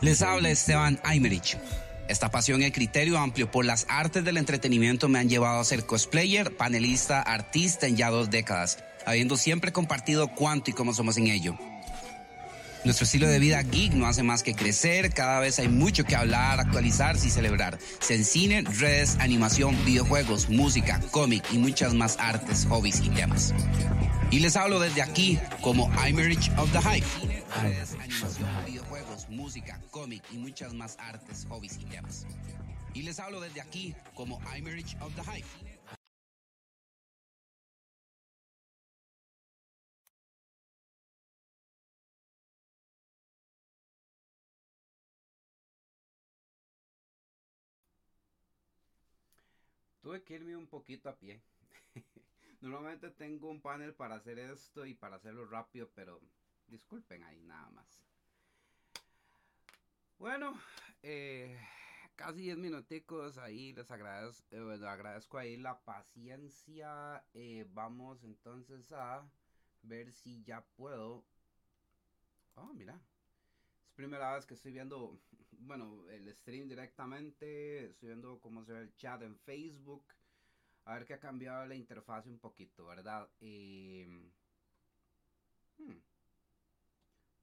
Les habla Esteban Aymerich. Esta pasión y criterio amplio por las artes del entretenimiento me han llevado a ser cosplayer, panelista, artista en ya dos décadas, habiendo siempre compartido cuánto y cómo somos en ello. Nuestro estilo de vida geek no hace más que crecer, cada vez hay mucho que hablar, actualizarse y celebrar. Se cine, redes, animación, videojuegos, música, cómic y muchas más artes, hobbies y temas. Y les hablo desde aquí como Imerich of the Hype. Redes, animación, videojuegos, música, cómic y muchas más artes, hobbies y temas. Y les hablo desde aquí como Imerich of the Hype. Tuve que irme un poquito a pie. Normalmente tengo un panel para hacer esto y para hacerlo rápido, pero disculpen ahí nada más. Bueno, eh, casi 10 minuticos ahí, les agradezco, eh, agradezco ahí la paciencia. Eh, vamos entonces a ver si ya puedo. Oh, mira. Es primera vez que estoy viendo, bueno, el stream directamente. Estoy viendo cómo se ve el chat en Facebook. A ver que ha cambiado la interfaz un poquito, ¿verdad? hmm.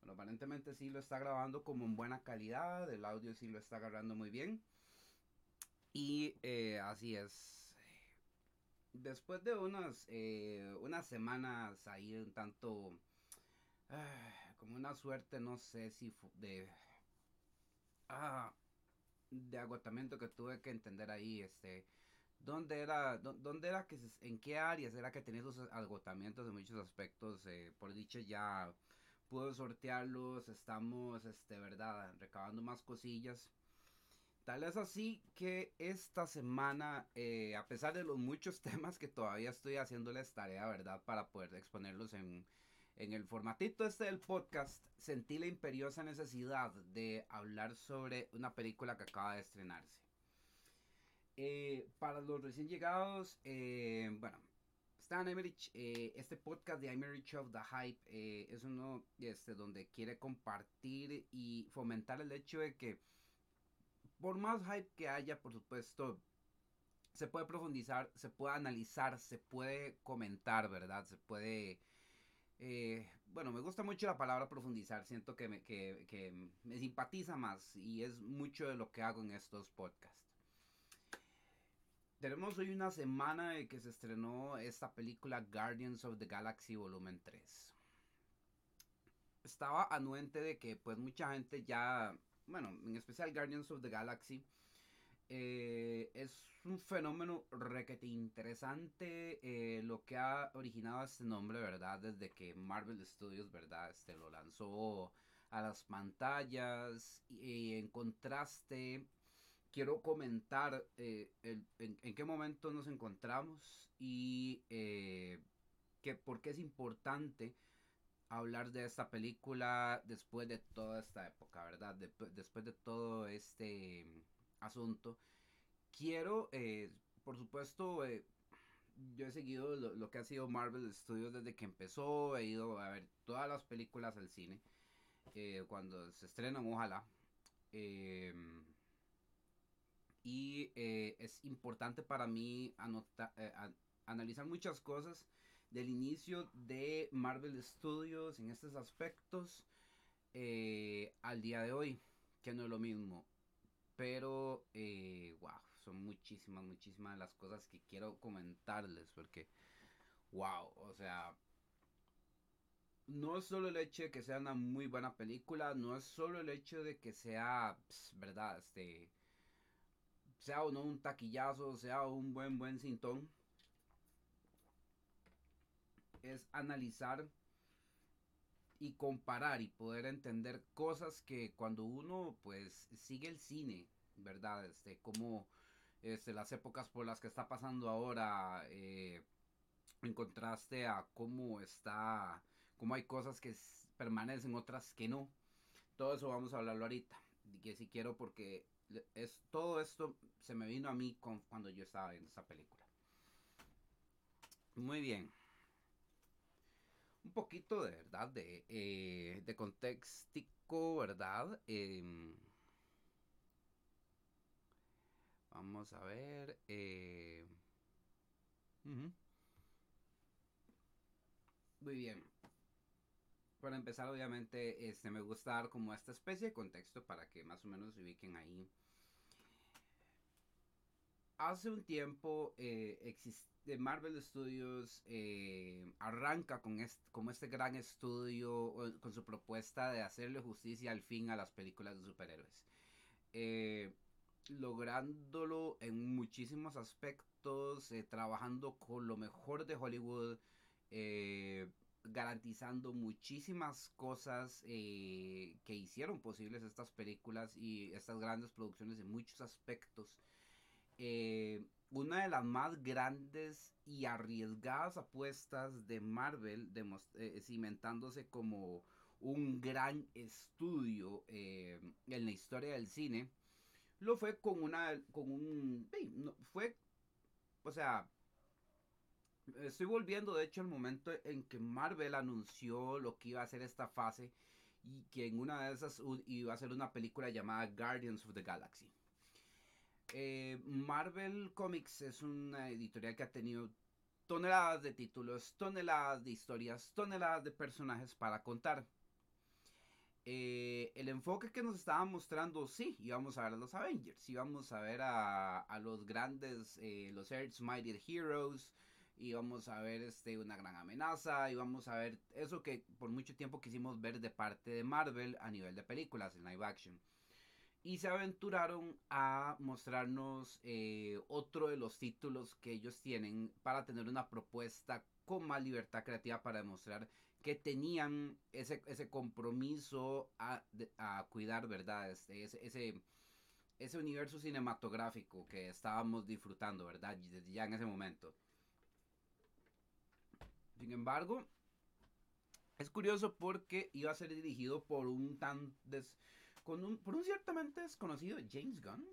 Bueno, aparentemente sí lo está grabando como en buena calidad. El audio sí lo está agarrando muy bien. Y eh, así es. Después de unas, eh, unas semanas ahí un tanto... Ah, como una suerte, no sé si de... Ah, de agotamiento que tuve que entender ahí, este... ¿Dónde era, dónde era que, en qué áreas era que tenía esos agotamientos de muchos aspectos? Eh, por dicho ya puedo sortearlos, estamos, este, verdad, recabando más cosillas. Tal es así que esta semana, eh, a pesar de los muchos temas que todavía estoy haciéndoles tarea, ¿verdad? Para poder exponerlos en, en el formatito este del podcast, sentí la imperiosa necesidad de hablar sobre una película que acaba de estrenarse. Eh, para los recién llegados, eh, bueno, Stan Emerich, eh, este podcast de Emerich of the Hype eh, es uno este, donde quiere compartir y fomentar el hecho de que por más hype que haya, por supuesto, se puede profundizar, se puede analizar, se puede comentar, ¿verdad? Se puede... Eh, bueno, me gusta mucho la palabra profundizar, siento que me, que, que me simpatiza más y es mucho de lo que hago en estos podcasts. Tenemos hoy una semana de que se estrenó esta película Guardians of the Galaxy Volumen 3. Estaba anuente de que pues mucha gente ya, bueno, en especial Guardians of the Galaxy, eh, es un fenómeno requete interesante eh, lo que ha originado este nombre, ¿verdad? Desde que Marvel Studios, ¿verdad? Este lo lanzó a las pantallas y en contraste quiero comentar eh, en, qué momento nos encontramos y que, por qué es importante hablar de esta película después de toda esta época, ¿verdad? después de todo este asunto. Quiero, eh, por supuesto, yo he seguido lo, que ha sido Marvel Studios desde que empezó, he ido a ver todas las películas al cine, cuando se estrenan, ojalá. Y eh, es importante para mí eh, analizar muchas cosas del inicio de Marvel Studios en estos aspectos eh, al día de hoy, que no es lo mismo. Pero, wow, son muchísimas, muchísimas las cosas que quiero comentarles, porque, wow, o sea, no es solo el hecho de que sea una muy buena película, no es solo el hecho de que sea, verdad, este sea o no un taquillazo, sea un buen, buen cintón, es analizar y comparar y poder entender cosas que cuando uno pues sigue el cine, ¿verdad? Este, como este, las épocas por las que está pasando ahora, eh, en contraste a cómo está, cómo hay cosas que permanecen, otras que no. Todo eso vamos a hablarlo ahorita. Que si quiero porque es, todo esto se me vino a mí cuando yo estaba viendo esa película. Muy bien. Un poquito de verdad, de, eh, de contextico, ¿verdad? Em, vamos a ver. Eh, Muy bien. Para empezar, obviamente, este, me gusta dar como esta especie de contexto para que más o menos se ubiquen ahí. Hace un tiempo eh, existe Marvel Studios eh, arranca con este, como este gran estudio con su propuesta de hacerle justicia al fin a las películas de superhéroes. Eh, lográndolo en muchísimos aspectos, eh, trabajando con lo mejor de Hollywood, garantizando muchísimas cosas que hicieron posibles estas películas y estas grandes producciones en muchos aspectos. Una de las más grandes y arriesgadas apuestas de Marvel, cimentándose como un gran estudio en la historia del cine, lo fue con una, con un, fue, o sea, estoy volviendo de hecho al momento en que Marvel anunció lo que iba a ser esta fase y que en una de esas iba a ser una película llamada Guardians of the Galaxy. Eh, Marvel Comics es una editorial que ha tenido toneladas de títulos, toneladas de historias, toneladas de personajes para contar. Eh, el enfoque que nos estaba mostrando, sí, íbamos a ver a los Avengers, íbamos a ver a, los grandes, eh, los Earth's Mighty Heroes, íbamos a ver este, una gran amenaza, íbamos a ver eso que por mucho tiempo quisimos ver de parte de Marvel a nivel de películas en live action. Y se aventuraron a mostrarnos eh, otro de los títulos que ellos tienen para tener una propuesta con más libertad creativa para demostrar que tenían ese, ese compromiso a, cuidar, ¿verdad? Este, ese, ese, universo cinematográfico que estábamos disfrutando, ¿verdad? Ya en ese momento. Sin embargo, es curioso porque iba a ser dirigido por un tan con un, por un ciertamente desconocido James Gunn,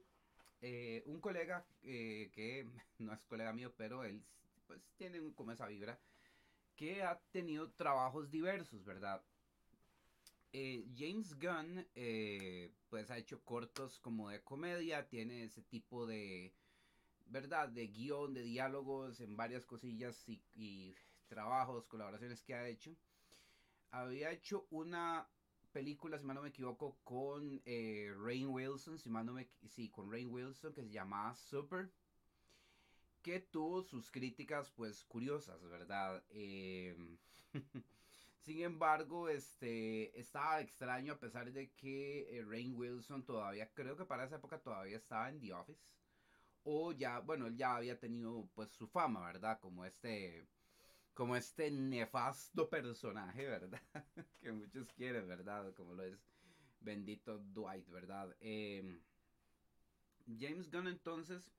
eh, un colega eh, que no es colega mío, pero él pues tiene como esa vibra que ha tenido trabajos diversos, ¿verdad? Eh, James Gunn, pues ha hecho cortos como de comedia, tiene ese tipo de, ¿verdad? De guion, de diálogos en varias cosillas y, trabajos, colaboraciones que ha hecho. Había hecho una película, si mal no me equivoco, con eh, Rain Wilson, si mal no me, sí, con Rain Wilson, que se llamaba Super que tuvo sus críticas pues curiosas, ¿verdad? Em, sin embargo, este estaba extraño a pesar de que eh, Rain Wilson todavía, creo que para esa época todavía estaba en The Office. O ya, bueno, él ya había tenido pues su fama, ¿verdad? Como este, como este nefasto personaje, ¿verdad? que muchos quieren, ¿verdad? Como lo es bendito Dwight, ¿verdad? Em, James Gunn entonces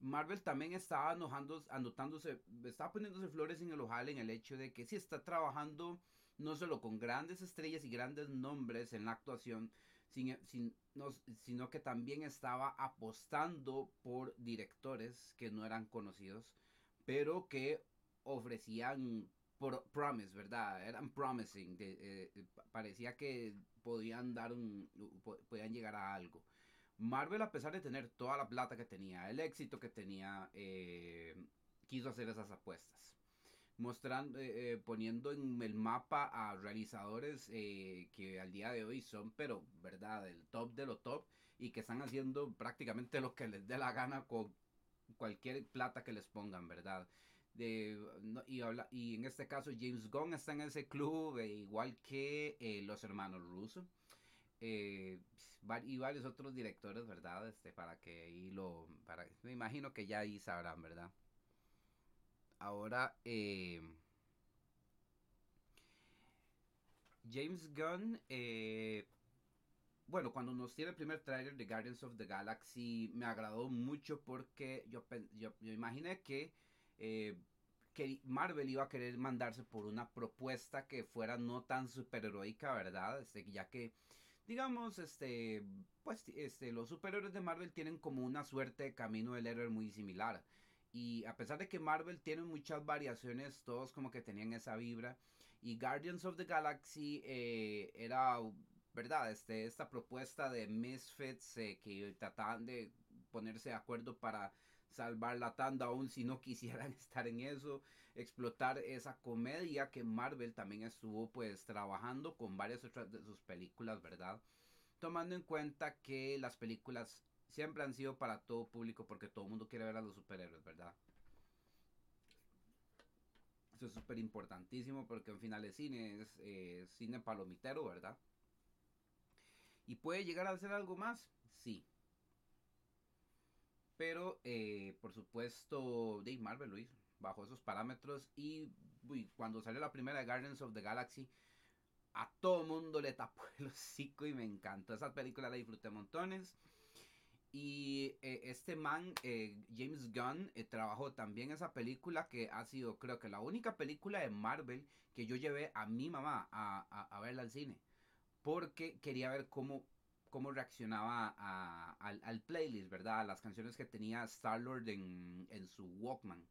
Marvel también estaba anotándose, estaba poniéndose flores en el ojal en el hecho de que sí está trabajando no solo con grandes estrellas y grandes nombres en la actuación, sino que también estaba apostando por directores que no eran conocidos, pero que ofrecían promise, ¿verdad? Eran promising, eh, parecía que podían dar un, podían llegar a algo. Marvel, a pesar de tener toda la plata que tenía, el éxito que tenía, eh, quiso hacer esas apuestas. Mostrando, eh, eh, poniendo en el mapa a realizadores que al día de hoy son, pero, ¿verdad?, el top de lo top y que están haciendo prácticamente lo que les dé la gana con cualquier plata que les pongan, ¿verdad? Y, habla, y en este caso James Gunn está en ese club, igual que los hermanos Russo. Eh, y varios otros directores, ¿verdad? Este, para que ahí lo, me imagino que ya ahí sabrán, ¿verdad? Ahora, eh, James Gunn, eh, bueno, cuando nos tiene el primer trailer de Guardians of the Galaxy, me agradó mucho porque yo, yo, imaginé que, eh, que Marvel iba a querer mandarse por una propuesta que fuera no tan superheroica, ¿verdad? Este, ya que digamos, este, pues, este, los superhéroes de Marvel tienen como una suerte de camino del héroe muy similar. Y a pesar de que Marvel tiene muchas variaciones, todos como que tenían esa vibra. Y Guardians of the Galaxy eh, era, ¿verdad? Este, esta propuesta de Misfits eh, que trataban de ponerse de acuerdo para salvar la tanda, aún si no quisieran estar en eso, explotar esa comedia que Marvel también estuvo pues trabajando con varias otras de sus películas, ¿verdad? Tomando en cuenta que las películas siempre han sido para todo público porque todo el mundo quiere ver a los superhéroes, ¿verdad? Eso es súper importantísimo porque en final de cine es cine palomitero, ¿verdad? ¿Y puede llegar a ser algo más? Sí. Pero, eh, por supuesto, Dave Marvel lo hizo bajo esos parámetros. Y cuando salió la primera de Guardians of the Galaxy, a todo mundo le tapó el hocico y me encantó. Esa película la disfruté montones. Y eh, este man, eh, James Gunn, trabajó también esa película que ha sido, creo que la única película de Marvel que yo llevé a mi mamá a, verla al cine. Porque quería ver cómo, cómo reaccionaba al, playlist, ¿verdad? A las canciones que tenía Star-Lord en, en, su Walkman.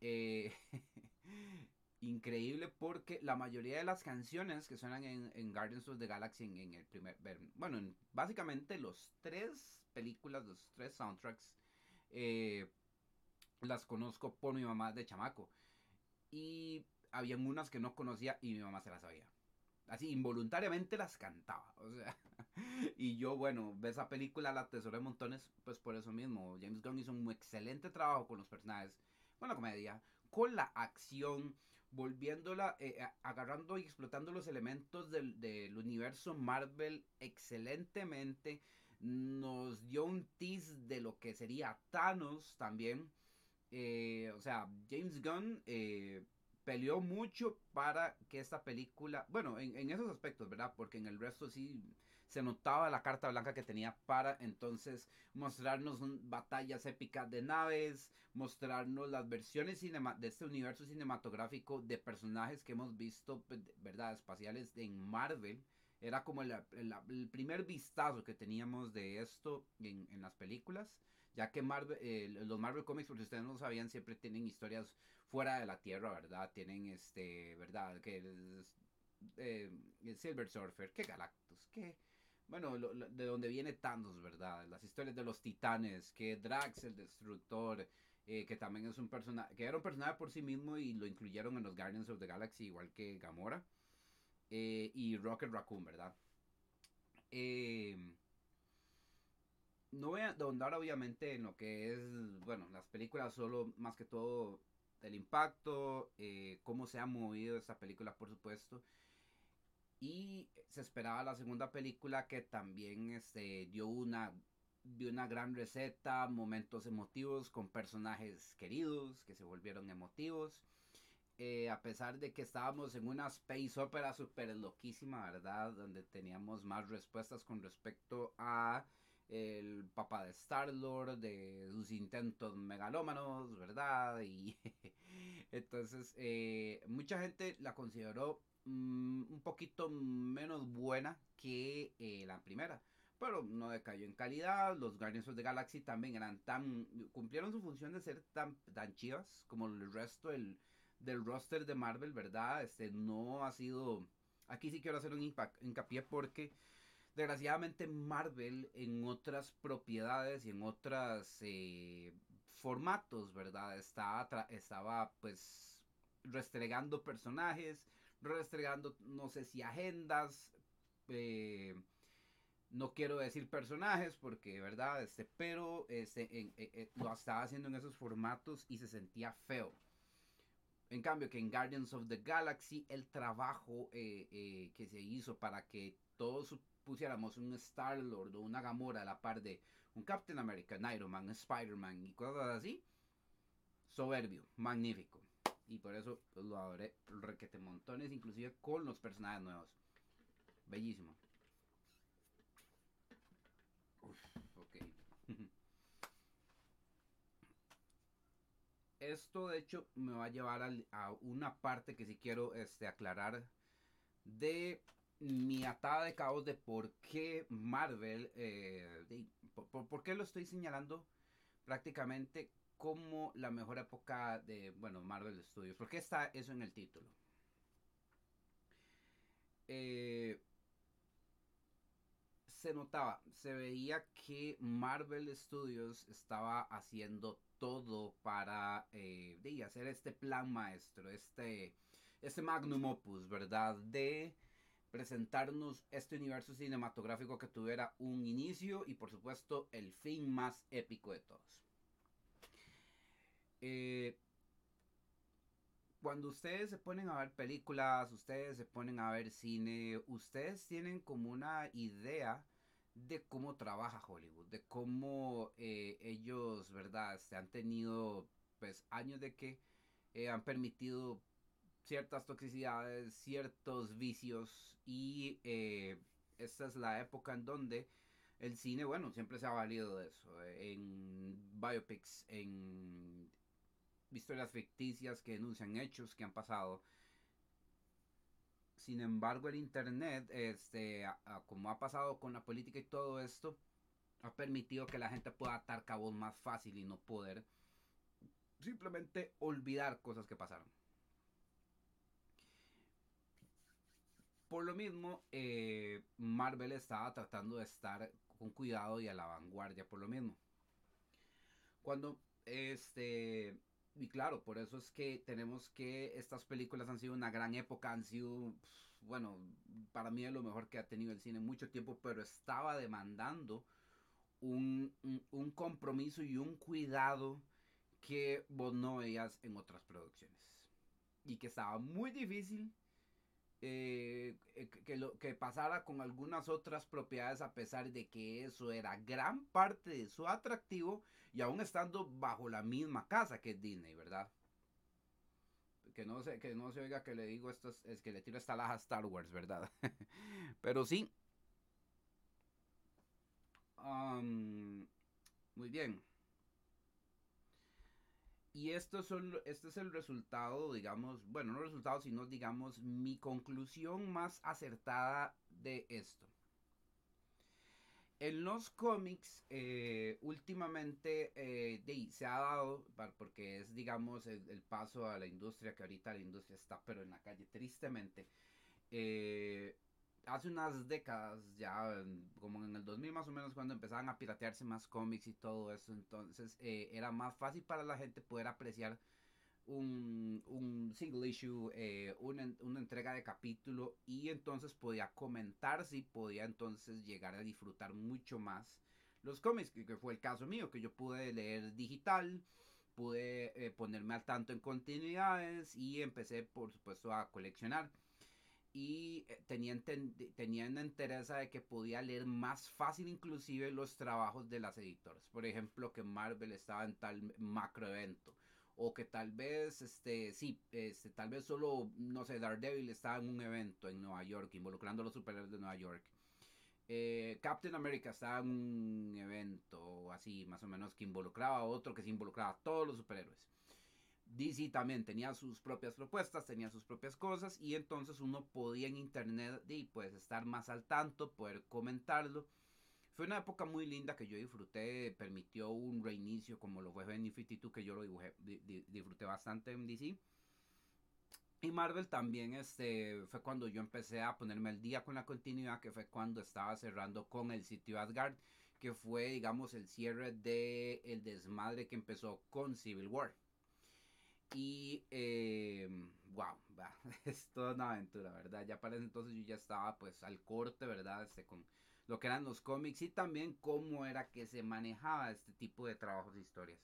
increíble porque la mayoría de las canciones que suenan en, Guardians of the Galaxy en, el primer, bueno, básicamente los tres películas, los tres soundtracks, eh, las conozco por mi mamá de chamaco. Y habían unas que no conocía y mi mamá se las sabía. Así, involuntariamente las cantaba. O sea, y yo, bueno, ve esa película, la tesoré montones, pues por eso mismo. James Gunn hizo un excelente trabajo con los personajes, con la comedia, con la acción, volviéndola, eh, agarrando y explotando los elementos del, universo Marvel excelentemente nos dio un tease de lo que sería Thanos también. Eh, o sea, James Gunn eh, peleó mucho para que esta película, bueno, en, esos aspectos, ¿verdad? Porque en el resto sí se notaba la carta blanca que tenía para entonces mostrarnos batallas épicas de naves, mostrarnos las versiones de este universo cinematográfico de personajes que hemos visto, pues, ¿verdad? Espaciales en Marvel era como el, primer vistazo que teníamos de esto en, las películas, ya que Marvel, eh, los Marvel Comics, por si ustedes no lo sabían, siempre tienen historias fuera de la Tierra, ¿verdad? Tienen, este, ¿verdad? Que el, eh, Silver Surfer, que Galactus, que... Bueno, de donde viene Thanos, ¿verdad? Las historias de los titanes, que Drax el Destructor, eh, que también es un personaje, que era un personaje por sí mismo y lo incluyeron en los Guardians of the Galaxy, igual que Gamora. Y Rocket Raccoon, ¿verdad? Eh, no voy a ahondar obviamente en lo que es, bueno, las películas solo más que todo el impacto, eh, cómo se ha movido esta película, por supuesto. Y se esperaba la segunda película que también este, dio una dio una gran receta, momentos emotivos con personajes queridos que se volvieron emotivos. Eh, a pesar de que estábamos en una space opera super loquísima, ¿verdad? Donde teníamos más respuestas con respecto a el papá de Star-Lord, de sus intentos megalómanos, ¿verdad? Y entonces eh, mucha gente la consideró mm, un poquito menos buena que eh, la primera. Pero no decayó en calidad. Los Guardians of the Galaxy también eran tan. cumplieron su función de ser tan, tan chivas como el resto del del roster de Marvel, ¿verdad? Este no ha sido... Aquí sí quiero hacer un hincapié porque desgraciadamente Marvel en otras propiedades y en otros eh, formatos, ¿verdad? Estaba, estaba pues restregando personajes, restregando no sé si agendas, eh, no quiero decir personajes porque, ¿verdad? Este, pero este, eh, lo estaba haciendo en esos formatos y se sentía feo. En cambio, que en Guardians of the Galaxy, el trabajo que se hizo para que todos pusiéramos un Star-Lord o una Gamora a la par de un Captain America, un Iron Man, Spider-Man y cosas así, soberbio, magnífico. Y por eso lo adoré requete montones, inclusive con los personajes nuevos. Bellísimo. esto de hecho me va a llevar a, una parte que sí quiero este, aclarar de mi atada de cabos de por qué Marvel, eh, por, qué lo estoy señalando prácticamente como la mejor época de, bueno, Marvel Studios. ¿Por qué está eso en el título? eh, se notaba, se veía que Marvel Studios estaba haciendo todo para eh, hacer este plan maestro, este, este magnum opus, ¿verdad? De presentarnos este universo cinematográfico que tuviera un inicio y por supuesto el fin más épico de todos. Eh, cuando ustedes se ponen a ver películas, ustedes se ponen a ver cine, ustedes tienen como una idea de cómo trabaja Hollywood, de cómo eh, ellos, ¿verdad? Se han tenido pues años de que eh, han permitido ciertas toxicidades, ciertos vicios y eh, esta es la época en donde el cine, bueno, siempre se ha valido de eso, en biopics, en historias ficticias que denuncian hechos que han pasado. Sin embargo, el Internet, este, como ha pasado con la política y todo esto, ha permitido que la gente pueda atar cabos más fácil y no poder simplemente olvidar cosas que pasaron. Por lo mismo, eh, Marvel estaba tratando de estar con cuidado y a la vanguardia por lo mismo. Cuando este y claro, por eso es que tenemos que estas películas han sido una gran época, han sido, bueno, para mí es lo mejor que ha tenido el cine mucho tiempo, pero estaba demandando un, compromiso y un cuidado que vos no veías en otras producciones. Y que estaba muy difícil eh, eh, que, lo, que pasara con algunas otras propiedades a pesar de que eso era gran parte de su atractivo y aún estando bajo la misma casa que es Disney, ¿verdad? Que no se, que no se oiga que le digo esto es, que le tiro esta laja a Star Wars, ¿verdad? Pero sí. muy bien. Y esto este es el resultado, digamos, bueno, no el resultado, sino, digamos, mi conclusión más acertada de esto. En los cómics, eh, últimamente eh, se ha dado, porque es, digamos, el, paso a la industria, que ahorita la industria está, pero en la calle, tristemente. Eh, hace unas décadas, ya como en el 2000 más o menos, cuando empezaban a piratearse más cómics y todo eso, entonces eh, era más fácil para la gente poder apreciar un, un single issue, eh, una, una, entrega de capítulo y entonces podía comentar si podía entonces llegar a disfrutar mucho más los cómics, que, fue el caso mío, que yo pude leer digital, pude eh, ponerme al tanto en continuidades y empecé por supuesto a coleccionar y eh, tenía, tenía una interés de que podía leer más fácil inclusive los trabajos de las editoras. Por ejemplo, que Marvel estaba en tal macro evento. O que tal vez, este, sí, este, tal vez solo, no sé, Daredevil estaba en un evento en Nueva York, involucrando a los superhéroes de Nueva York. Eh, Captain America estaba en un evento así, más o menos, que involucraba a otro, que se involucraba a todos los superhéroes. DC también tenía sus propias propuestas, tenía sus propias cosas y entonces uno podía en internet y pues estar más al tanto, poder comentarlo. Fue una época muy linda que yo disfruté, permitió un reinicio como lo fue New 52 que yo lo dibujé, disfruté bastante en DC. Y Marvel también este, fue cuando yo empecé a ponerme al día con la continuidad, que fue cuando estaba cerrando con el sitio Asgard, que fue digamos el cierre de el desmadre que empezó con Civil War. Y, eh, wow, es toda una aventura, ¿verdad? Ya para ese entonces yo ya estaba pues al corte, ¿verdad? Este, con lo que eran los cómics y también cómo era que se manejaba este tipo de trabajos e historias.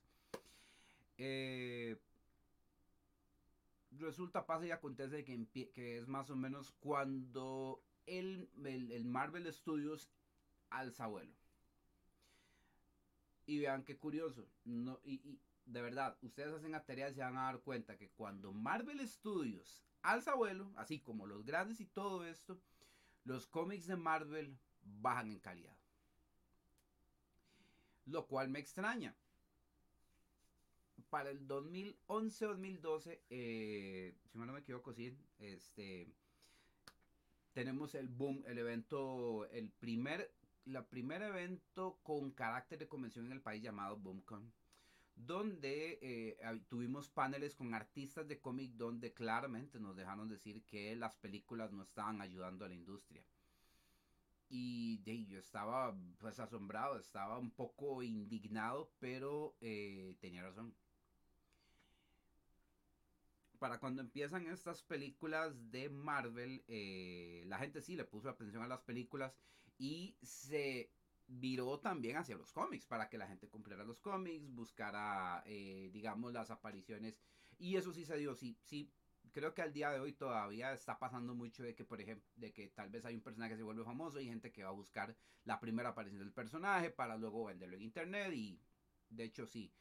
Eh, resulta, pasa y acontece que, que, es más o menos cuando el, el, Marvel Studios alza vuelo. Y vean qué curioso. No, y, de verdad, ustedes hacen la y se van a dar cuenta que cuando Marvel Studios alza vuelo, así como los grandes y todo esto, los cómics de Marvel bajan en calidad. Lo cual me extraña. Para el 2011-2012, eh, si no me equivoco, sí, este, tenemos el boom, el evento, el primer, la primer evento con carácter de convención en el país llamado BoomCon donde eh, tuvimos paneles con artistas de cómic donde claramente nos dejaron decir que las películas no estaban ayudando a la industria. Y yo estaba pues asombrado, estaba un poco indignado, pero eh, tenía razón. Para cuando empiezan estas películas de Marvel, eh, la gente sí le puso atención a las películas y se viró también hacia los cómics, para que la gente comprara los cómics, buscara, eh, digamos, las apariciones. Y eso sí se dio, sí, sí. Creo que al día de hoy todavía está pasando mucho de que, por ejemplo, de que tal vez hay un personaje que se vuelve famoso y gente que va a buscar la primera aparición del personaje para luego venderlo en internet y de hecho sí.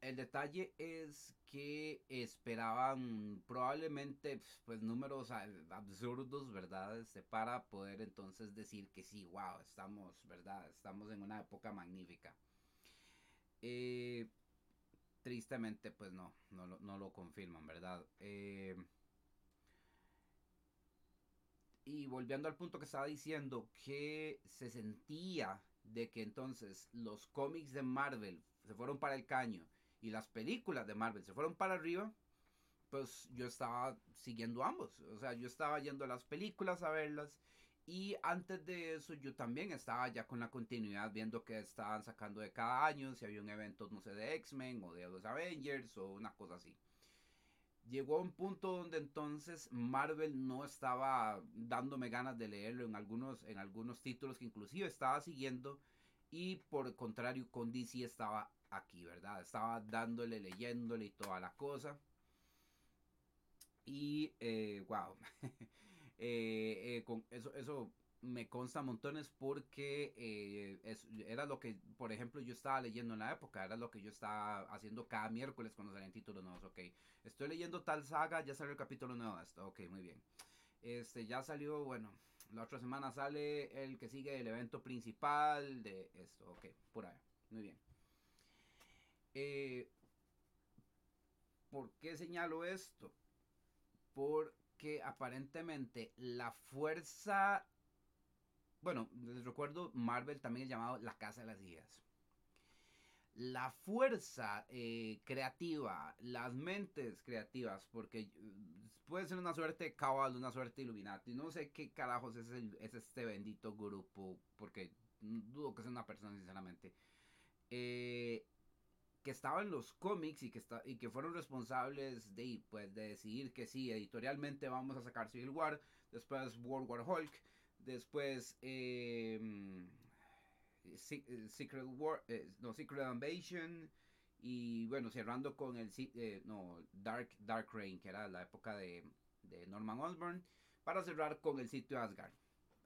El detalle es que esperaban probablemente pues números absurdos, ¿verdad? Este, para poder entonces decir que sí, wow, estamos, ¿verdad? Estamos en una época magnífica. Eh, tristemente pues no, no, lo confirman, ¿verdad? Eh, y volviendo al punto que estaba diciendo, que se sentía de que entonces los cómics de Marvel se fueron para el caño y las películas de Marvel se fueron para arriba, pues yo estaba siguiendo ambos. O sea, yo estaba yendo a las películas a verlas. Y antes de eso yo también estaba ya con la continuidad viendo que estaban sacando de cada año, si había un evento, no sé, de X-Men o de los Avengers o una cosa así. Llegó a un punto donde entonces Marvel no estaba dándome ganas de leerlo en algunos, en algunos títulos que inclusive estaba siguiendo. Y por el contrario, con DC estaba aquí, ¿verdad? Estaba dándole, leyéndole y toda la cosa. Y, eh, wow, eh, eh, eso, eso me consta montones porque era lo que, por ejemplo, yo estaba leyendo en la época, era lo que yo estaba haciendo cada miércoles cuando salían títulos nuevos, ok, estoy leyendo tal saga, ya salió el capítulo nuevo esto, ok, muy bien. Este, ya salió, bueno, la otra semana sale el que sigue el evento principal de esto, ok, por ahí, muy bien. Eh, ¿Por qué señalo esto? Porque aparentemente la fuerza, bueno, les recuerdo, Marvel también es llamado la Casa de las Ideas. La fuerza eh, creativa, las mentes creativas, porque puede ser una suerte Cabal, una suerte Illuminati, no sé qué carajos es, es este bendito grupo, porque dudo que sea una persona, sinceramente. Eh, que estaban en los cómics y que, está, y que fueron responsables de, pues, de decidir que sí, editorialmente vamos a sacar Civil War, después World War Hulk, después em, Secret War, eh, no, Secret Invasion, y bueno, cerrando con el eh, no, Dark, Dark Reign, que era la época de, de Norman Osborn, para cerrar con el sitio Asgard.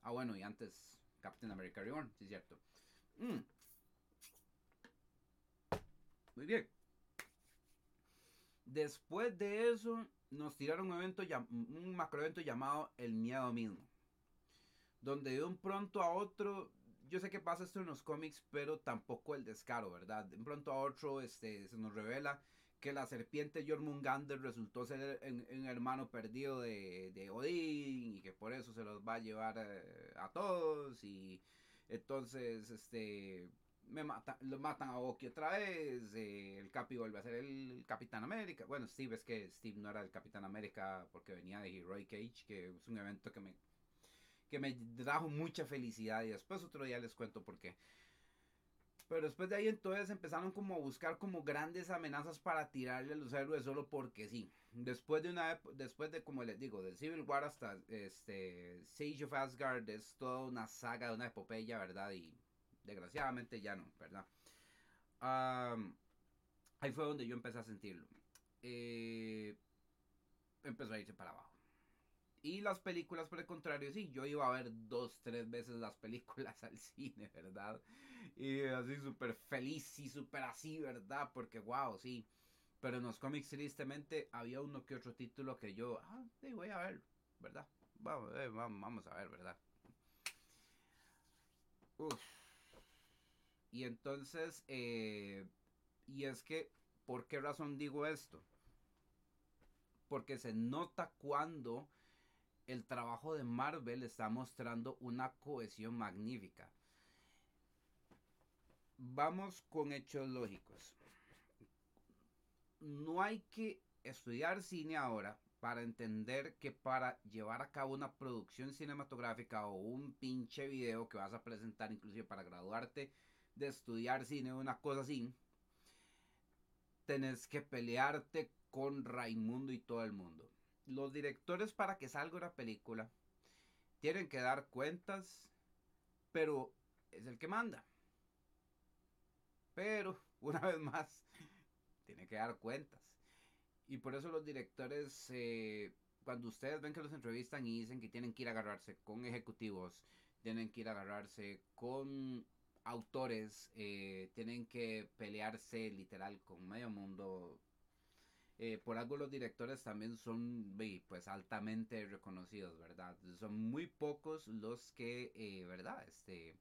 Ah, bueno, y antes Captain America Reborn, sí cierto. Mm. Muy bien. Después de eso, nos tiraron un evento, un macroevento llamado El Miedo Mismo. Donde de un pronto a otro, yo sé que pasa esto en los cómics, pero tampoco el descaro, ¿verdad? De pronto a otro este, se nos revela que la serpiente Jormungander resultó ser un, hermano perdido de, de, Odín y que por eso se los va a llevar eh, a todos y entonces este me mata, lo matan a Oki otra vez, eh, el Capi vuelve a ser el Capitán América. Bueno, Steve es que Steve no era el Capitán América porque venía de Heroic Age, que es un evento que me, que me trajo mucha felicidad y después otro día les cuento por qué. Pero después de ahí entonces empezaron como a buscar como grandes amenazas para tirarle a los héroes solo porque sí. Después de una después de como les digo, del Civil War hasta este Siege of Asgard es toda una saga de una epopeya, ¿verdad? Y Desgraciadamente ya no, ¿verdad? ahí fue donde yo empecé a sentirlo. Eh, empezó a irse para abajo. Y las películas, por el contrario, sí, yo iba a ver dos, tres veces las películas al cine, ¿verdad? Y así súper feliz y súper así, ¿verdad? Porque, wow, sí. Pero en los cómics, tristemente, había uno que otro título que yo, ah, sí, voy a ver, ¿verdad? Vamos, eh, vamos a ver, ¿verdad? Uf. Y entonces, eh, y es que, ¿por qué razón digo esto? Porque se nota cuando el trabajo de Marvel está mostrando una cohesión magnífica. Vamos con hechos lógicos. no hay que estudiar cine ahora para entender que para llevar a cabo una producción cinematográfica o un pinche video que vas a presentar, inclusive para graduarte de estudiar cine o una cosa así, tenés que pelearte con Raimundo y todo el mundo. Los directores para que salga una película tienen que dar cuentas, pero es el que manda. Pero, una vez más, tiene que dar cuentas. Y por eso los directores, eh, cuando ustedes ven que los entrevistan y dicen que tienen que ir a agarrarse con ejecutivos, tienen que ir a agarrarse con autores, eh, tienen que pelearse literal con medio mundo. Eh, por algo los directores también son pues altamente reconocidos, ¿verdad? Son muy pocos los que, ¿verdad? Este,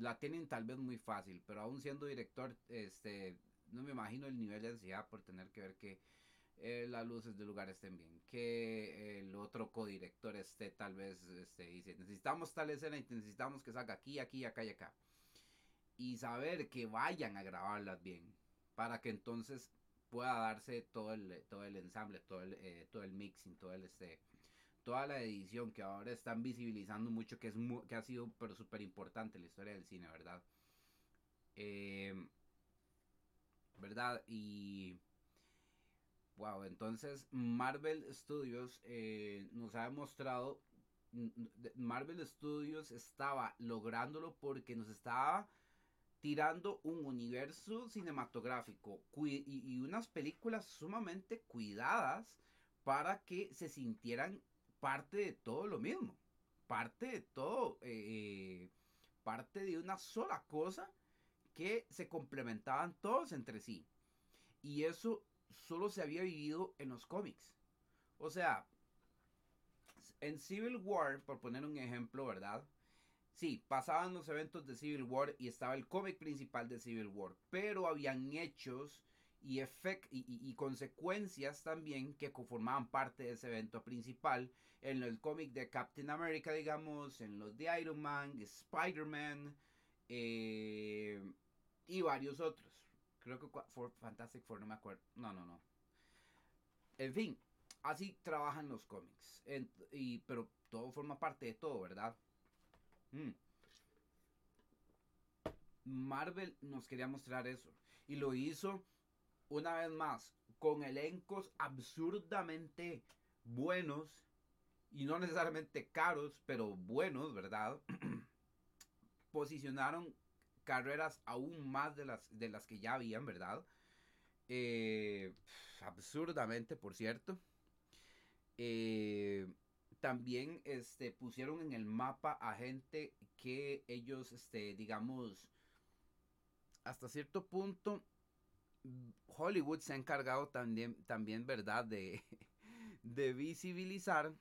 la tienen tal vez muy fácil, pero aún siendo director, este, no me imagino el nivel de ansiedad por tener que ver que eh, las luces del lugar estén bien, que el otro codirector esté tal vez, este, dice, necesitamos tal escena y necesitamos que salga aquí, aquí, acá y acá. Y saber que vayan a grabarlas bien, para que entonces pueda darse todo el, todo el ensamble, todo el, eh, todo el mixing, todo el, este, toda la edición que ahora están visibilizando mucho, que, es que ha sido pero súper importante la historia del cine, ¿verdad? Eh, ¿Verdad? Y... Wow, entonces Marvel Studios eh, nos ha demostrado, Marvel Studios estaba lográndolo porque nos estaba tirando un universo cinematográfico y, unas películas sumamente cuidadas para que se sintieran parte de todo lo mismo, parte de todo, eh, parte de una sola cosa que se complementaban todos entre sí. Y eso solo se había vivido en los cómics. O sea, en Civil War, por poner un ejemplo, ¿verdad? Sí, pasaban los eventos de Civil War y estaba el cómic principal de Civil War, pero habían hechos y, y, consecuencias también que conformaban parte de ese evento principal en el cómic de Captain America, digamos, en los de Iron Man, de Spider-Man eh, y varios otros. Creo que for Fantastic Four, no me acuerdo. No, no, no. En fin, así trabajan los cómics. pero todo forma parte de todo, ¿verdad? Mm. Marvel nos quería mostrar eso. Y lo hizo una vez más con elencos absurdamente buenos y no necesariamente caros, pero buenos, ¿verdad? Posicionaron carreras aún más de las, de las que ya habían, ¿verdad? Eh, absurdamente, por cierto. Eh, también este, pusieron en el mapa a gente que ellos, este, digamos, hasta cierto punto, Hollywood se ha encargado también, también ¿verdad?, de, de visibilizar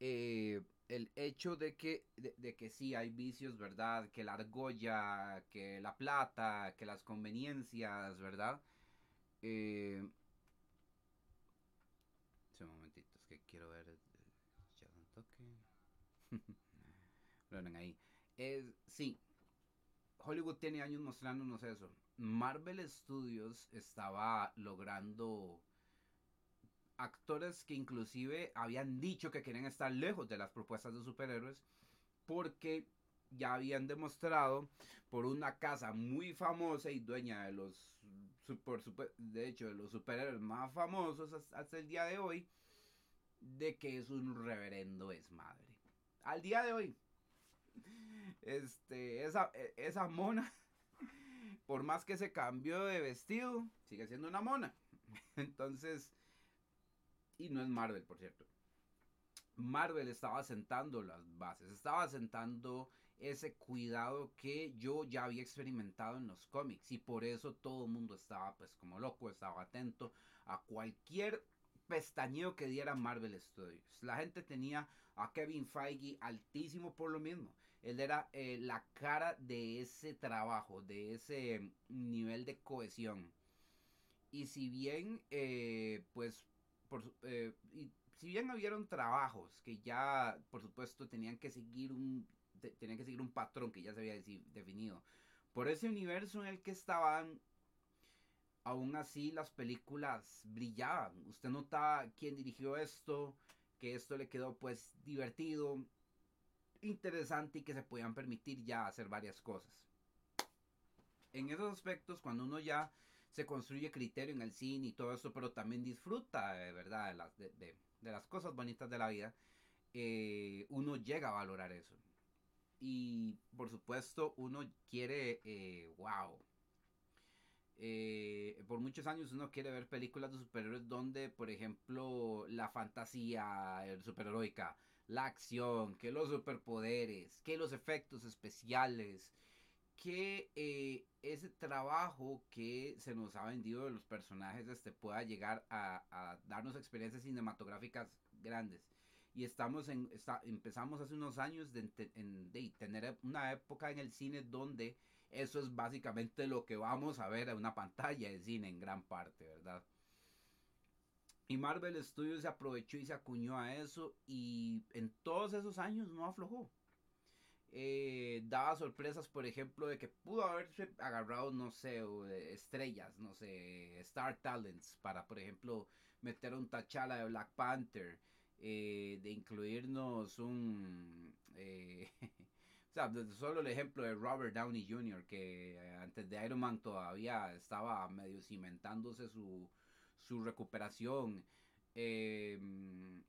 eh, el hecho de que, de, que sí hay vicios, ¿verdad? Que la argolla, que la plata, que las conveniencias, ¿verdad? Eh, un momentito, es que quiero ver. Ya un toque. Sí, Hollywood tiene años mostrándonos eso. Marvel Studios estaba logrando actores que inclusive habían dicho que querían estar lejos de las propuestas de superhéroes porque ya habían demostrado por una casa muy famosa y dueña de los de hecho de los superhéroes más famosos hasta el día de hoy de que es un reverendo es madre al día de hoy este esa, e, esa mona por más que se cambió de vestido sigue siendo una mona entonces y no es Marvel, por cierto. Marvel estaba sentando las bases, estaba sentando ese cuidado que yo ya había experimentado en los cómics y por eso todo el mundo estaba pues como loco, estaba atento a cualquier pestañeo que diera Marvel Studios. La gente tenía a Kevin Feige altísimo por lo mismo. Él era eh, la cara de ese trabajo, de ese nivel de cohesión. Y si bien, eh, pues eh, si bien hubieron trabajos que ya, por supuesto, tenían que seguir un, tenían que seguir un patrón que ya se había definido, por ese universo en el que estaban, aún así las películas brillaban. Usted notaba quién dirigió esto, que esto le quedó pues divertido, interesante y que se podían permitir ya hacer varias cosas. En esos aspectos, cuando uno ya se construye criterio en el cine y todo eso, pero también disfruta, de verdad, de las, de, las cosas bonitas de la vida, eh, uno llega a valorar eso. Y por supuesto, uno quiere, eh, wow. Eh, por muchos años uno quiere ver películas de superhéroes donde, por ejemplo, la fantasía superheroica, la acción, que los superpoderes, que los efectos especiales, que eh, ese trabajo que se nos ha vendido de los personajes este, pueda llegar a, darnos experiencias cinematográficas grandes. Y estamos empezamos hace unos años de, tener una época en el cine donde eso es básicamente lo que vamos a ver en una pantalla de cine en gran parte, ¿verdad? Y Marvel Studios se aprovechó y se acuñó a eso y en todos esos años no aflojó. Eh, daba sorpresas, por ejemplo, de que pudo haberse agarrado, no sé, estrellas, no sé, Star Talents, para, por ejemplo, meter un T'Challa de Black Panther, eh, de incluirnos un... Eh, o sea, solo el ejemplo de Robert Downey Jr., que antes de Iron Man todavía estaba medio cimentándose su, su recuperación. Em,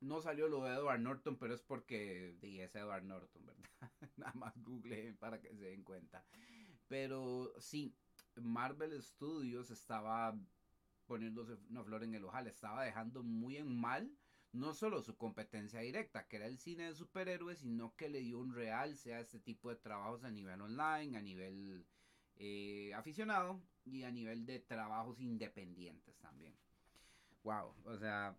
no salió lo de Edward Norton, pero es porque es Edward Norton, ¿verdad? Nada más google para que se den cuenta. Pero sí, Marvel Studios estaba poniéndose una flor en el ojal, estaba dejando muy en mal no solo su competencia directa, que era el cine de superhéroes, sino que le dio un realce a este tipo de trabajos a nivel online, a nivel eh, aficionado y a nivel de trabajos independientes también. Wow, o sea,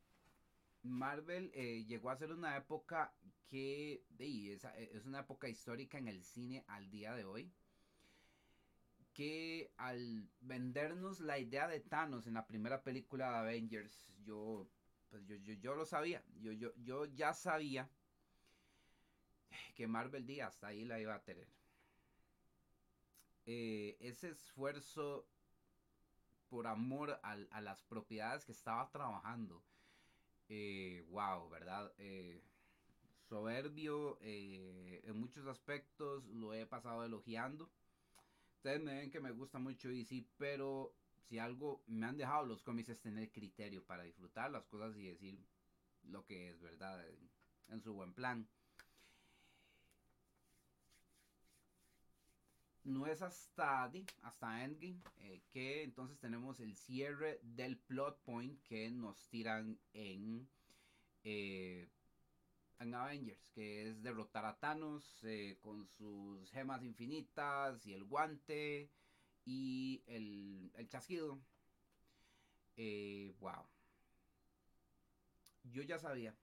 Marvel eh, llegó a ser una época que es, es una época histórica en el cine al día de hoy. Que al vendernos la idea de Thanos en la primera película de Avengers, yo, pues yo, yo, yo lo sabía. Yo, yo, yo ya sabía que Marvel Díaz hasta ahí la iba a tener. Eh, ese esfuerzo por amor a, las propiedades que estaba trabajando. wow, eh, ¿verdad? Eh, soberbio en muchos aspectos, lo he pasado elogiando. Ustedes me ven que me gusta mucho DC, pero si algo me han dejado los cómics es tener criterio para disfrutar las cosas y decir lo que es verdad en su buen plan. No es hasta, hasta Endgame eh, que entonces tenemos el cierre del plot point que nos tiran en, eh, en Avengers, que es derrotar a Thanos eh, con sus gemas infinitas y el guante y el, el chasquido. wow. Yo ya sabía,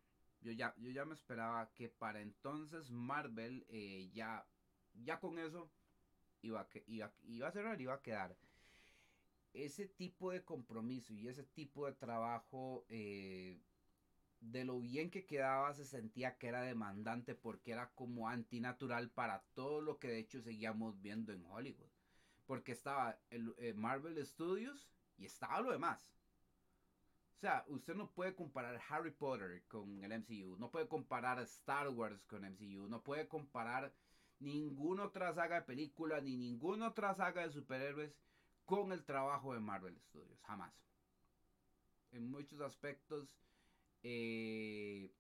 yo ya, yo ya me esperaba que para entonces Marvel ya, ya con eso iba a, iba, iba a cerrar, iba a quedar. Ese tipo de compromiso y ese tipo de trabajo, eh, de lo bien que quedaba, se sentía que era demandante porque era como antinatural para todo lo que de hecho seguíamos viendo en Hollywood. Porque estaba el eh, Marvel Studios y estaba lo demás. O sea, usted no puede comparar Harry Potter con el MCU, no puede comparar Star Wars con MCU, no puede comparar ninguna otra saga de películas ni ninguna otra saga de superhéroes con el trabajo de Marvel Studios. Jamás. En muchos aspectos, eh,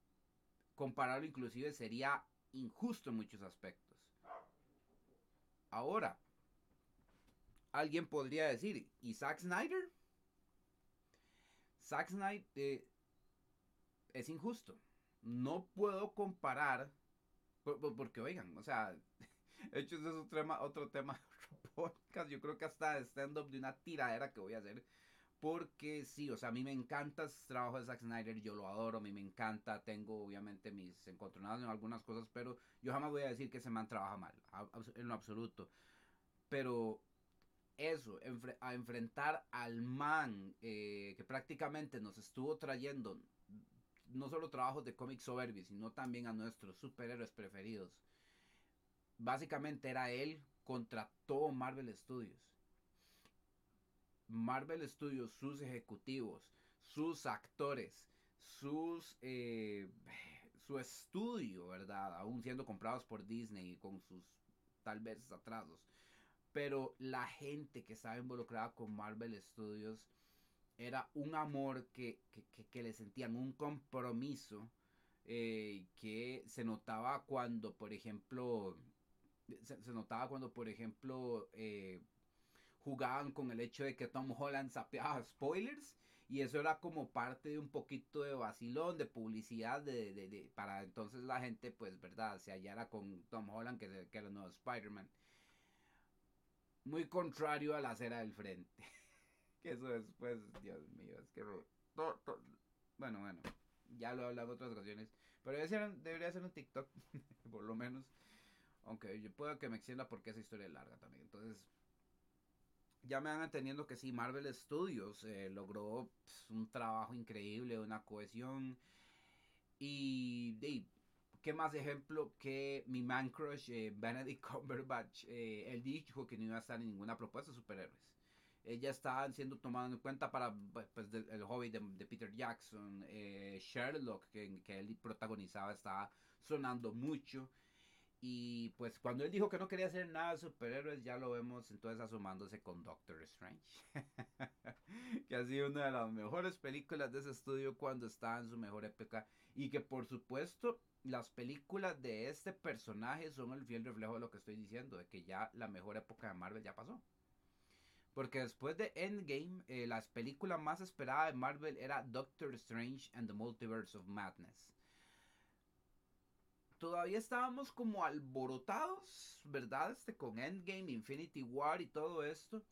compararlo inclusive sería injusto en muchos aspectos. Ahora, alguien podría decir, ¿y Zack Snyder? Zack Snyder eh, es injusto. No puedo comparar porque, oigan, o sea, hecho, ese es otro tema, otro tema, podcast. Yo creo que hasta stand-up de una tiradera que voy a hacer. Porque sí, o sea, a mí me encanta el trabajo de Zack Snyder, yo lo adoro, a mí me encanta, tengo obviamente mis encontronadas en algunas cosas, pero yo jamás voy a decir que ese man trabaja mal, en lo absoluto. Pero eso, a enfrentar al man eh, que prácticamente nos estuvo trayendo no solo trabajos de cómics soberbios, sino también a nuestros superhéroes preferidos. Básicamente era él contra todo Marvel Studios. Marvel Studios, sus ejecutivos, sus actores, sus eh, su estudio, ¿verdad? Aún siendo comprados por Disney con sus tal vez atrasos. Pero la gente que estaba involucrada con Marvel Studios era un amor que, le sentían, un compromiso eh, que se notaba cuando, por ejemplo, se, notaba cuando, por ejemplo, eh, jugaban con el hecho de que Tom Holland sapeaba spoilers y eso era como parte de un poquito de vacilón, de publicidad, de, para entonces la gente, pues, ¿verdad? Se hallara con Tom Holland, que, que era el nuevo Spider-Man. Muy contrario a la acera del frente. que eso después, Dios mío, es que... bueno, bueno, ya lo he hablado otras ocasiones. Pero debería ser, debería ser un TikTok, por lo menos. Aunque yo pueda que me extienda porque esa historia es larga también. Entonces, ya me van entendiendo que sí, Marvel Studios eh, logró pues, un trabajo increíble, una cohesión. Y, ¿qué más ejemplo que mi man crush, eh, Benedict Cumberbatch? Eh, él dijo que no iba a estar en ninguna propuesta de superhéroes. Ya estaban siendo tomados en cuenta para pues, el hobby de, Peter Jackson. Sherlock, que, que él protagonizaba, estaba sonando mucho. Y pues cuando él dijo que no quería hacer nada de superhéroes, ya lo vemos entonces asomándose con Doctor Strange. que ha sido una de las mejores películas de ese estudio cuando estaba en su mejor época. Y que por supuesto las películas de este personaje son el fiel reflejo de lo que estoy diciendo, de que ya la mejor época de Marvel ya pasó. Porque después de Endgame, eh, la película más esperada de Marvel era Doctor Strange and the Multiverse of Madness todavía estábamos como alborotados, ¿verdad? Este, con Endgame, Infinity War y todo esto.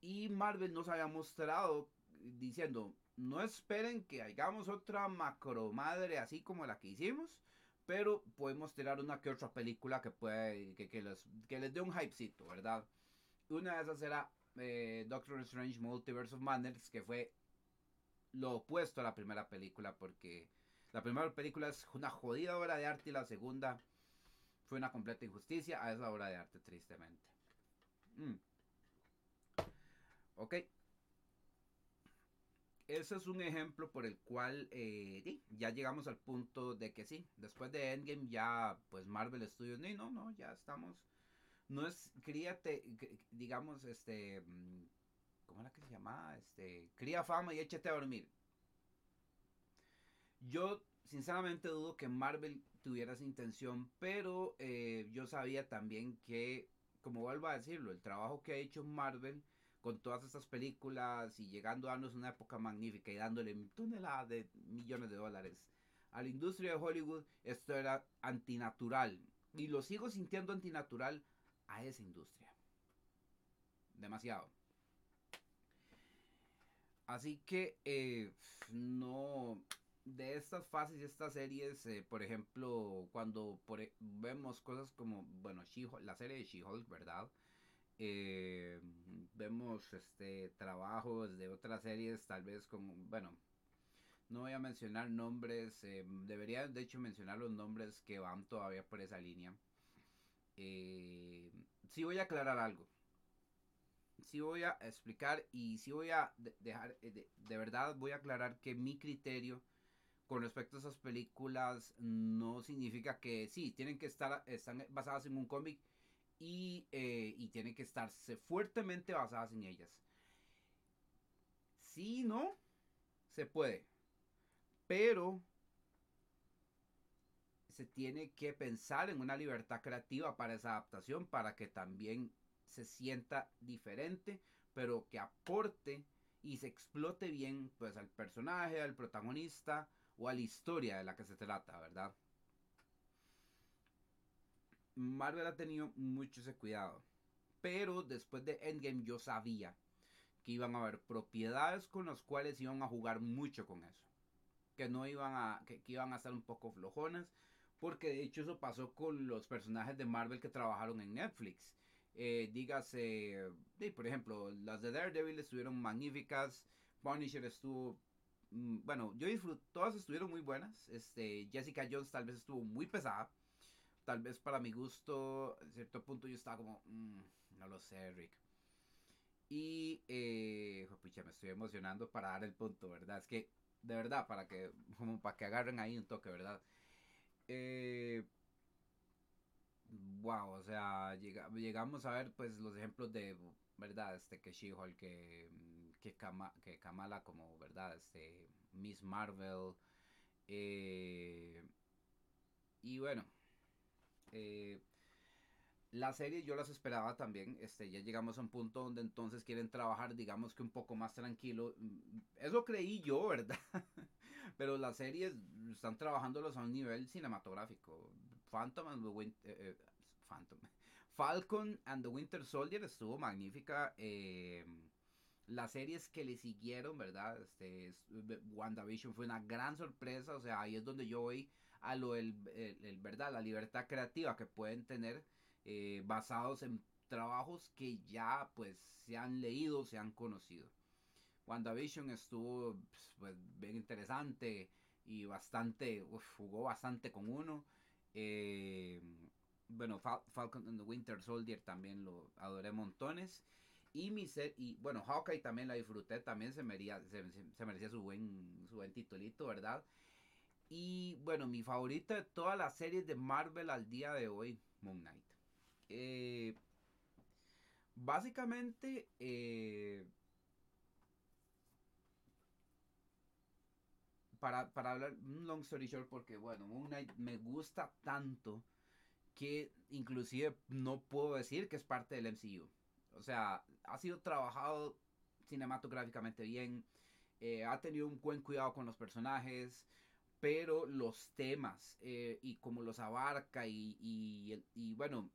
Y Marvel nos había mostrado diciendo, no esperen que hagamos otra macro madre así como la que hicimos, pero podemos tirar una que otra película que puede, que, les, que les dé un hypecito, ¿verdad? Una de esas era eh, Doctor Strange Multiverse of Madness, que fue lo opuesto a la primera película porque la primera película es una jodida obra de arte y la segunda fue una completa injusticia a esa obra de arte, tristemente. Mm. Ok. Ese es un ejemplo por el cual eh, ya llegamos al punto de que sí, después de Endgame ya pues Marvel Studios, no, no, ya estamos. No es, críate, digamos, este, mm, ¿cómo era que se llama? Este, cría fama y échate a dormir. Yo sinceramente dudo que Marvel tuviera esa intención, pero eh, yo sabía también que, como vuelvo a decirlo, el trabajo que ha hecho Marvel con todas estas películas y llegando a darnos una época magnífica y dándole toneladas de millones de dólares a la industria de Hollywood, esto era antinatural. Y lo sigo sintiendo antinatural a esa industria. Demasiado. Así que eh, no, de estas fases y estas series, eh, por ejemplo, cuando e, vemos cosas como, bueno, la serie de She-Hulk, ¿verdad? Eh, vemos este trabajos de otras series, tal vez como, bueno, no voy a mencionar nombres, debería de hecho mencionar los nombres que van todavía por esa línea. Sí voy a aclarar algo. Sí voy a explicar y sí voy a dejar, de verdad voy a aclarar que mi criterio con respecto a esas películas no significa que sí, tienen que estar, están basadas en un cómic y, eh, y tienen que estarse fuertemente basadas en ellas. Sí, no, se puede, pero se tiene que pensar en una libertad creativa para esa adaptación, para que también se sienta diferente, pero que aporte y se explote bien pues al personaje, al protagonista, o a la historia de la que se trata, ¿verdad? Marvel ha tenido mucho ese cuidado. Pero después de Endgame yo sabía que iban a haber propiedades con las cuales iban a jugar mucho con eso. Que no iban a, que, iban a ser un poco flojonas. Porque de hecho eso pasó con los personajes de Marvel que trabajaron en Netflix. Eh, dígase, por ejemplo, las de Daredevil estuvieron magníficas. Punisher estuvo Mm, bueno, yo disfruto, todas estuvieron muy buenas. Este, Jessica Jones tal vez estuvo muy pesada. Tal vez para mi gusto, en cierto punto yo estaba como, mm, no lo sé, Rick. Y, eh, pucha, me estoy emocionando para dar el punto, ¿verdad? Es que, de verdad, para que, como para que agarren ahí un toque, ¿verdad? Eh, wow, o sea, llegamos a ver, pues, los ejemplos de, ¿verdad? Este, que She-Hulk, que, que, que Kamala como, ¿verdad? Este, Miss Marvel. Eh, y bueno, eh, la serie yo las esperaba también. Este, ya llegamos a un punto donde entonces quieren trabajar, digamos que un poco más tranquilo. Eso creí yo, ¿verdad? Pero las series están trabajándolos a un nivel cinematográfico. Phantom and the Winter, eh, Phantom. Falcon and the Winter Soldier estuvo magnífica. Eh, las series que le siguieron, ¿verdad? Este, WandaVision fue una gran sorpresa. O sea, ahí es donde yo voy a lo el, el, verdad, la libertad creativa que pueden tener eh, basados en trabajos que ya pues se han leído, se han conocido. WandaVision estuvo pues, pues bien interesante y bastante, jugó bastante con uno. Eh, bueno, Falcon and the Winter Soldier también lo adoré montones. Y mi y bueno, Hawkeye también la disfruté, también se merecía, se, merecía su buen, su buen titulito, ¿verdad? Y bueno, mi favorita de todas las series de Marvel al día de hoy, Moon Knight. Eh, básicamente, eh, para, para hablar, un long story short, porque bueno, Moon Knight me gusta tanto que inclusive no puedo decir que es parte del MCU. O sea, ha sido trabajado cinematográficamente bien, eh, ha tenido un buen cuidado con los personajes, pero los temas eh, y cómo los abarca y, y, bueno,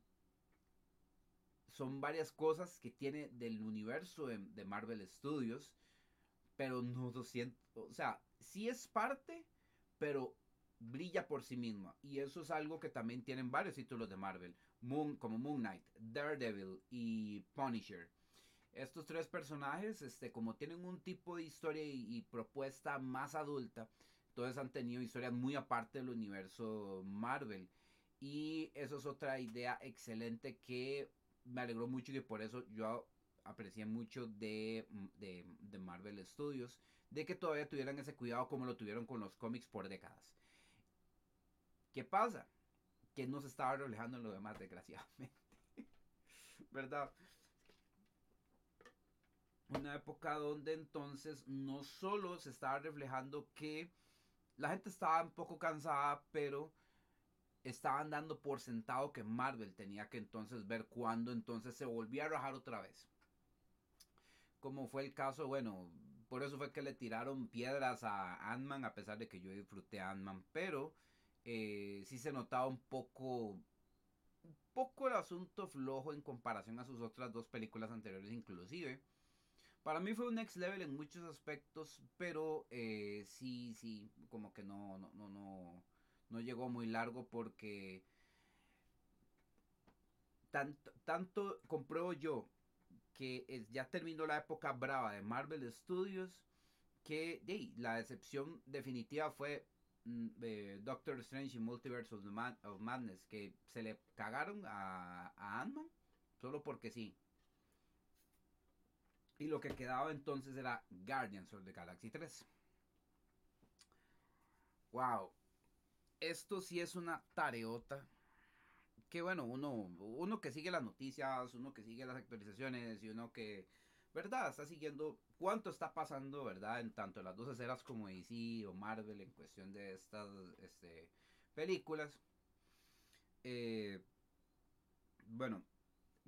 son varias cosas que tiene del universo de, Marvel Studios, pero no lo siento, o sea, sí es parte, pero brilla por sí misma. Y eso es algo que también tienen varios títulos de Marvel, Moon, como Moon Knight, Daredevil y Punisher. Estos tres personajes, este, como tienen un tipo de historia y, propuesta más adulta, todos han tenido historias muy aparte del universo Marvel. Y eso es otra idea excelente que me alegró mucho y por eso yo aprecié mucho de, de, de Marvel Studios, de que todavía tuvieran ese cuidado como lo tuvieron con los cómics por décadas. ¿Qué pasa? Que no se estaba reflejando en lo demás, desgraciadamente. ¿Verdad? Una época donde entonces no solo se estaba reflejando que la gente estaba un poco cansada, pero estaban dando por sentado que Marvel tenía que entonces ver cuándo entonces se volvía a rajar otra vez. Como fue el caso, bueno, por eso fue que le tiraron piedras a Ant-Man, a pesar de que yo disfruté Ant-Man, pero eh, sí se notaba un poco, un poco el asunto flojo en comparación a sus otras dos películas anteriores inclusive. Para mí fue un next level en muchos aspectos, pero eh, sí, sí, como que no, no, no, no, no llegó muy largo porque tanto, tanto compruebo yo que ya terminó la época brava de Marvel Studios que la decepción definitiva fue de Doctor Strange y Multiverse of, Madness que se le cagaron a, a Ant-Man solo porque sí. Y lo que quedaba entonces era Guardians of the Galaxy 3. Wow. Esto sí es una tareota. Que bueno, uno, uno que sigue las noticias, uno que sigue las actualizaciones y uno que ¿verdad? Está siguiendo cuánto está pasando, ¿verdad? En tanto las dos escenas como DC o Marvel en cuestión de estas este, películas. Eh, bueno,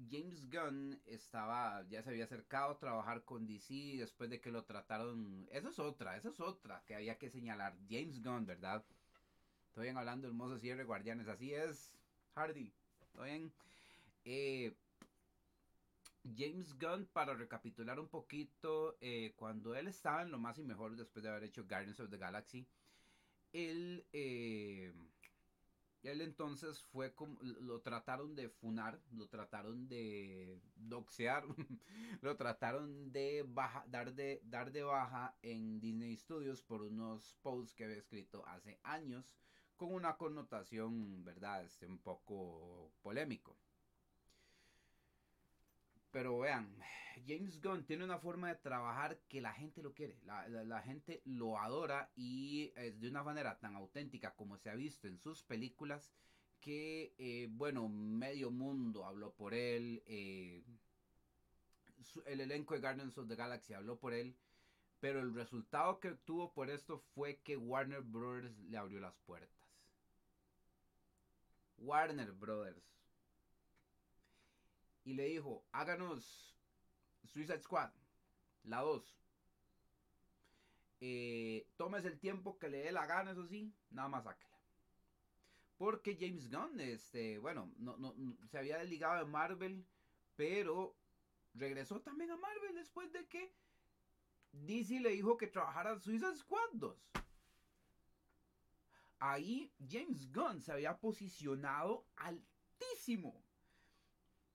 James Gunn estaba, ya se había acercado a trabajar con DC después de que lo trataron. Eso es otra, eso es otra que había que señalar. James Gunn, ¿verdad? Estoy hablando del mozo cierre Guardianes, así es, Hardy. ¿Estoy bien? Eh, James Gunn, para recapitular un poquito, eh, cuando él estaba en lo más y mejor después de haber hecho Guardians of the Galaxy, él, eh, él entonces fue como, lo trataron de funar, lo trataron de doxear, lo trataron de dar, de dar de baja en Disney Studios por unos posts que había escrito hace años con una connotación, ¿verdad? Este, un poco polémico. Pero vean, James Gunn tiene una forma de trabajar que la gente lo quiere, la, gente lo adora y es de una manera tan auténtica como se ha visto en sus películas que, eh, bueno, medio mundo habló por él, eh, el elenco de Guardians of the Galaxy habló por él, pero el resultado que tuvo por esto fue que Warner Brothers le abrió las puertas. Warner Brothers. Y le dijo, háganos Suicide Squad, la 2. Eh, tomes el tiempo que le dé la gana, eso sí, nada más sáquela. Porque James Gunn, este, bueno, no, no, se había desligado de Marvel, pero regresó también a Marvel después de que DC le dijo que trabajara Suicide Squad 2. Ahí James Gunn se había posicionado altísimo.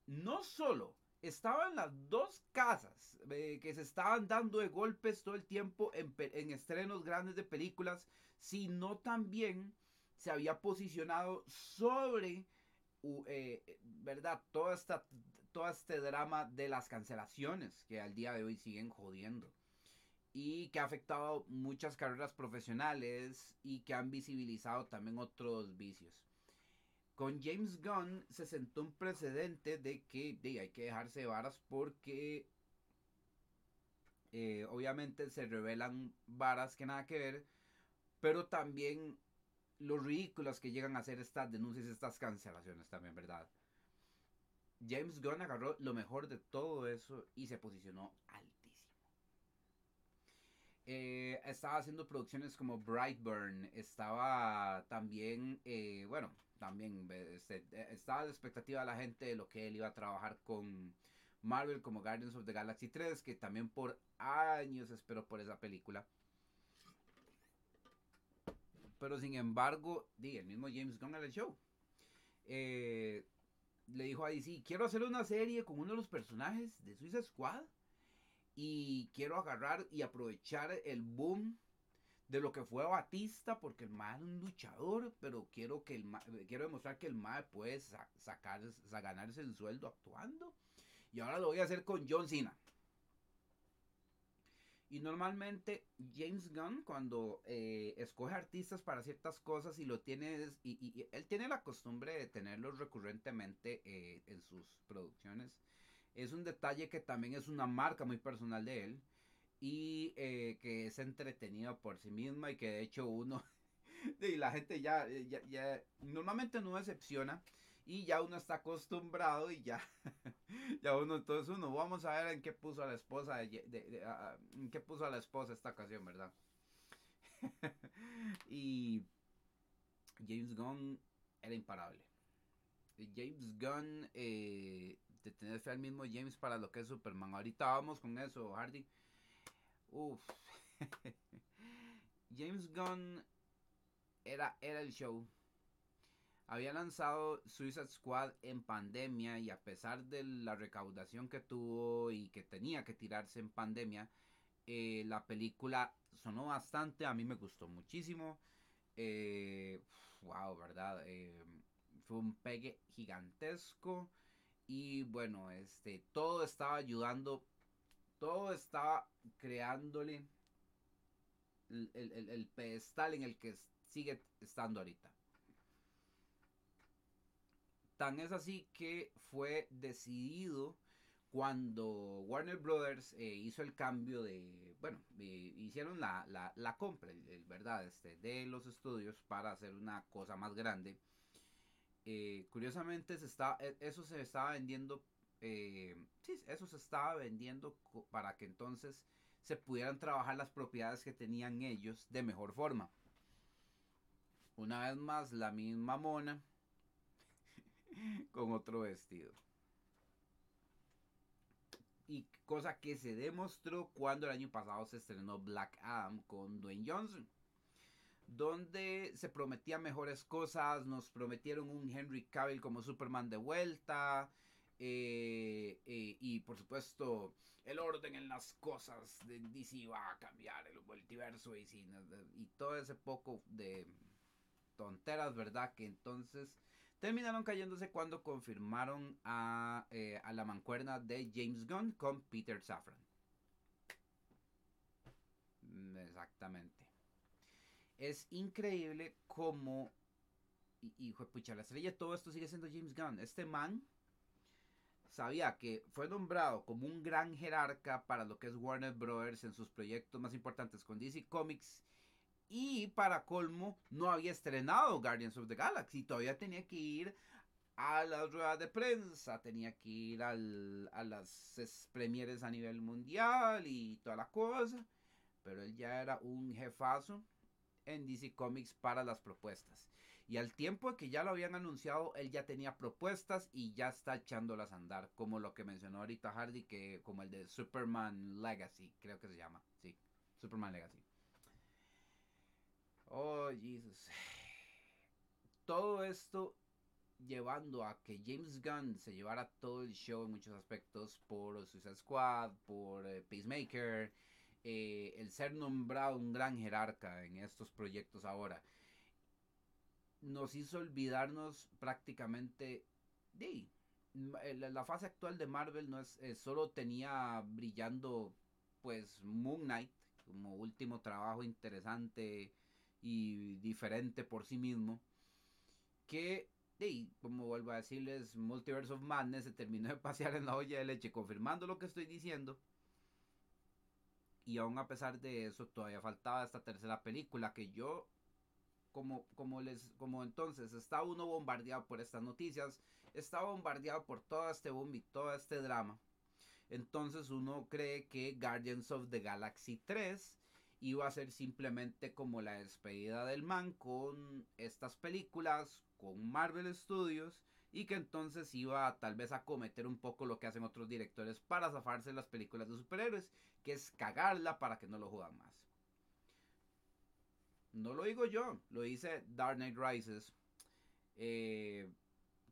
No solo estaban las dos casas eh, que se estaban dando de golpes todo el tiempo en, estrenos grandes de películas, sino también se había posicionado sobre, eh, ¿verdad? Esta, todo este drama de las cancelaciones que al día de hoy siguen jodiendo y que ha afectado muchas carreras profesionales y que han visibilizado también otros vicios con James Gunn se sentó un precedente de que hay que dejarse de varas porque eh, obviamente se revelan varas que nada que ver, pero también los ridículos que llegan a hacer estas denuncias, estas cancelaciones también, ¿verdad? James Gunn agarró lo mejor de todo eso y se posicionó altísimo. Eh, estaba haciendo producciones como Brightburn, estaba también, eh, bueno, también este, eh, estaba la expectativa de la gente de lo que él iba a trabajar con Marvel como Guardians of the Galaxy 3, que también por años esperó por esa película. Pero sin embargo, di, el mismo James Gunn en el show. Eh, le dijo a DC, quiero hacer una serie con uno de los personajes de Suicide Squad. Y quiero agarrar y aprovechar el boom de lo que fue Batista, porque el MAE es un luchador, pero quiero que el quiero demostrar que el MAE puede sacar, ganarse el sueldo actuando. Y ahora lo voy a hacer con John Cena. Y normalmente James Gunn cuando eh, escoge artistas para ciertas cosas y lo tiene, y, él tiene la costumbre de tenerlos recurrentemente eh, en sus producciones, es un detalle que también es una marca muy personal de él y eh, que es entretenido por sí misma y que de hecho uno y la gente ya, eh, ya, ya, normalmente no decepciona y ya uno está acostumbrado y ya ya uno entonces uno vamos a ver en qué puso a la esposa de, en qué puso a la esposa esta ocasión verdad y James Gunn era imparable. James Gunn eh, de tener fe al mismo James para lo que es Superman ahorita vamos con eso Hardy Uf. James Gunn era, era el show. Había lanzado Suicide Squad en pandemia y a pesar de la recaudación que tuvo y que tenía que tirarse en pandemia, eh, la película sonó bastante, a mí me gustó muchísimo. Eh, wow, ¿verdad? Eh, fue un pegue gigantesco y bueno, este, todo estaba ayudando todo estaba creándole el, pedestal en el que sigue estando ahorita. Tan es así que fue decidido cuando Warner Brothers eh, hizo el cambio de, bueno, hicieron la, compra, el, verdad, este, de los estudios para hacer una cosa más grande. Eh, curiosamente e, eso se estaba vendiendo eh, sí, eso se estaba vendiendo para que entonces se pudieran trabajar las propiedades que tenían ellos de mejor forma. Una vez más, la misma mona con otro vestido. Y cosa que se demostró cuando el año pasado se estrenó Black Adam con Dwayne Johnson. Donde se prometían mejores cosas, nos prometieron un Henry Cavill como Superman de vuelta, eh, eh, y por supuesto, el orden en las cosas de DC va a cambiar, el multiverso y, y todo ese poco de tonteras, ¿verdad? Que entonces terminaron cayéndose cuando confirmaron a, eh, a la mancuerna de James Gunn con Peter Safran. Exactamente. Es increíble cómo, hijo de pucha, la estrella todo esto sigue siendo James Gunn. Este man sabía que fue nombrado como un gran jerarca para lo que es Warner Brothers en sus proyectos más importantes con DC Comics y para colmo, no había estrenado Guardians of the Galaxy. Todavía tenía que ir a las ruedas de prensa, tenía que ir a las premieres a nivel mundial y toda la cosa. Pero él ya era un jefazo en DC Comics para las propuestas. Y al tiempo que ya lo habían anunciado, él ya tenía propuestas y ya está echándolas a andar. Como lo que mencionó ahorita Hardy, que como el de Superman Legacy, creo que se llama. Sí, Superman Legacy. Oh, Jesus. Todo esto llevando a que James Gunn se llevara todo el show en muchos aspectos por Suicide Squad, por eh, Peacemaker, eh, el ser nombrado un gran jerarca en estos proyectos ahora, nos hizo olvidarnos prácticamente de eh, la fase actual de Marvel no es solo tenía brillando pues Moon Knight como último trabajo interesante y diferente por sí mismo. Que, como vuelvo a decirles, Multiverse of Madness se terminó de pasear en la olla de leche, confirmando lo que estoy diciendo. Y aún a pesar de eso, todavía faltaba esta tercera película que yo, como, como, les, como entonces, estaba uno bombardeado por estas noticias, estaba bombardeado por todo este boom y todo este drama. Entonces uno cree que Guardians of the Galaxy 3 iba a ser simplemente como la despedida del man con estas películas, con Marvel Studios, y que entonces iba tal vez a cometer un poco lo que hacen otros directores para zafarse las películas de superhéroes, que es cagarla para que no lo juegan más. No lo digo yo, lo dice Dark Knight Rises. Eh,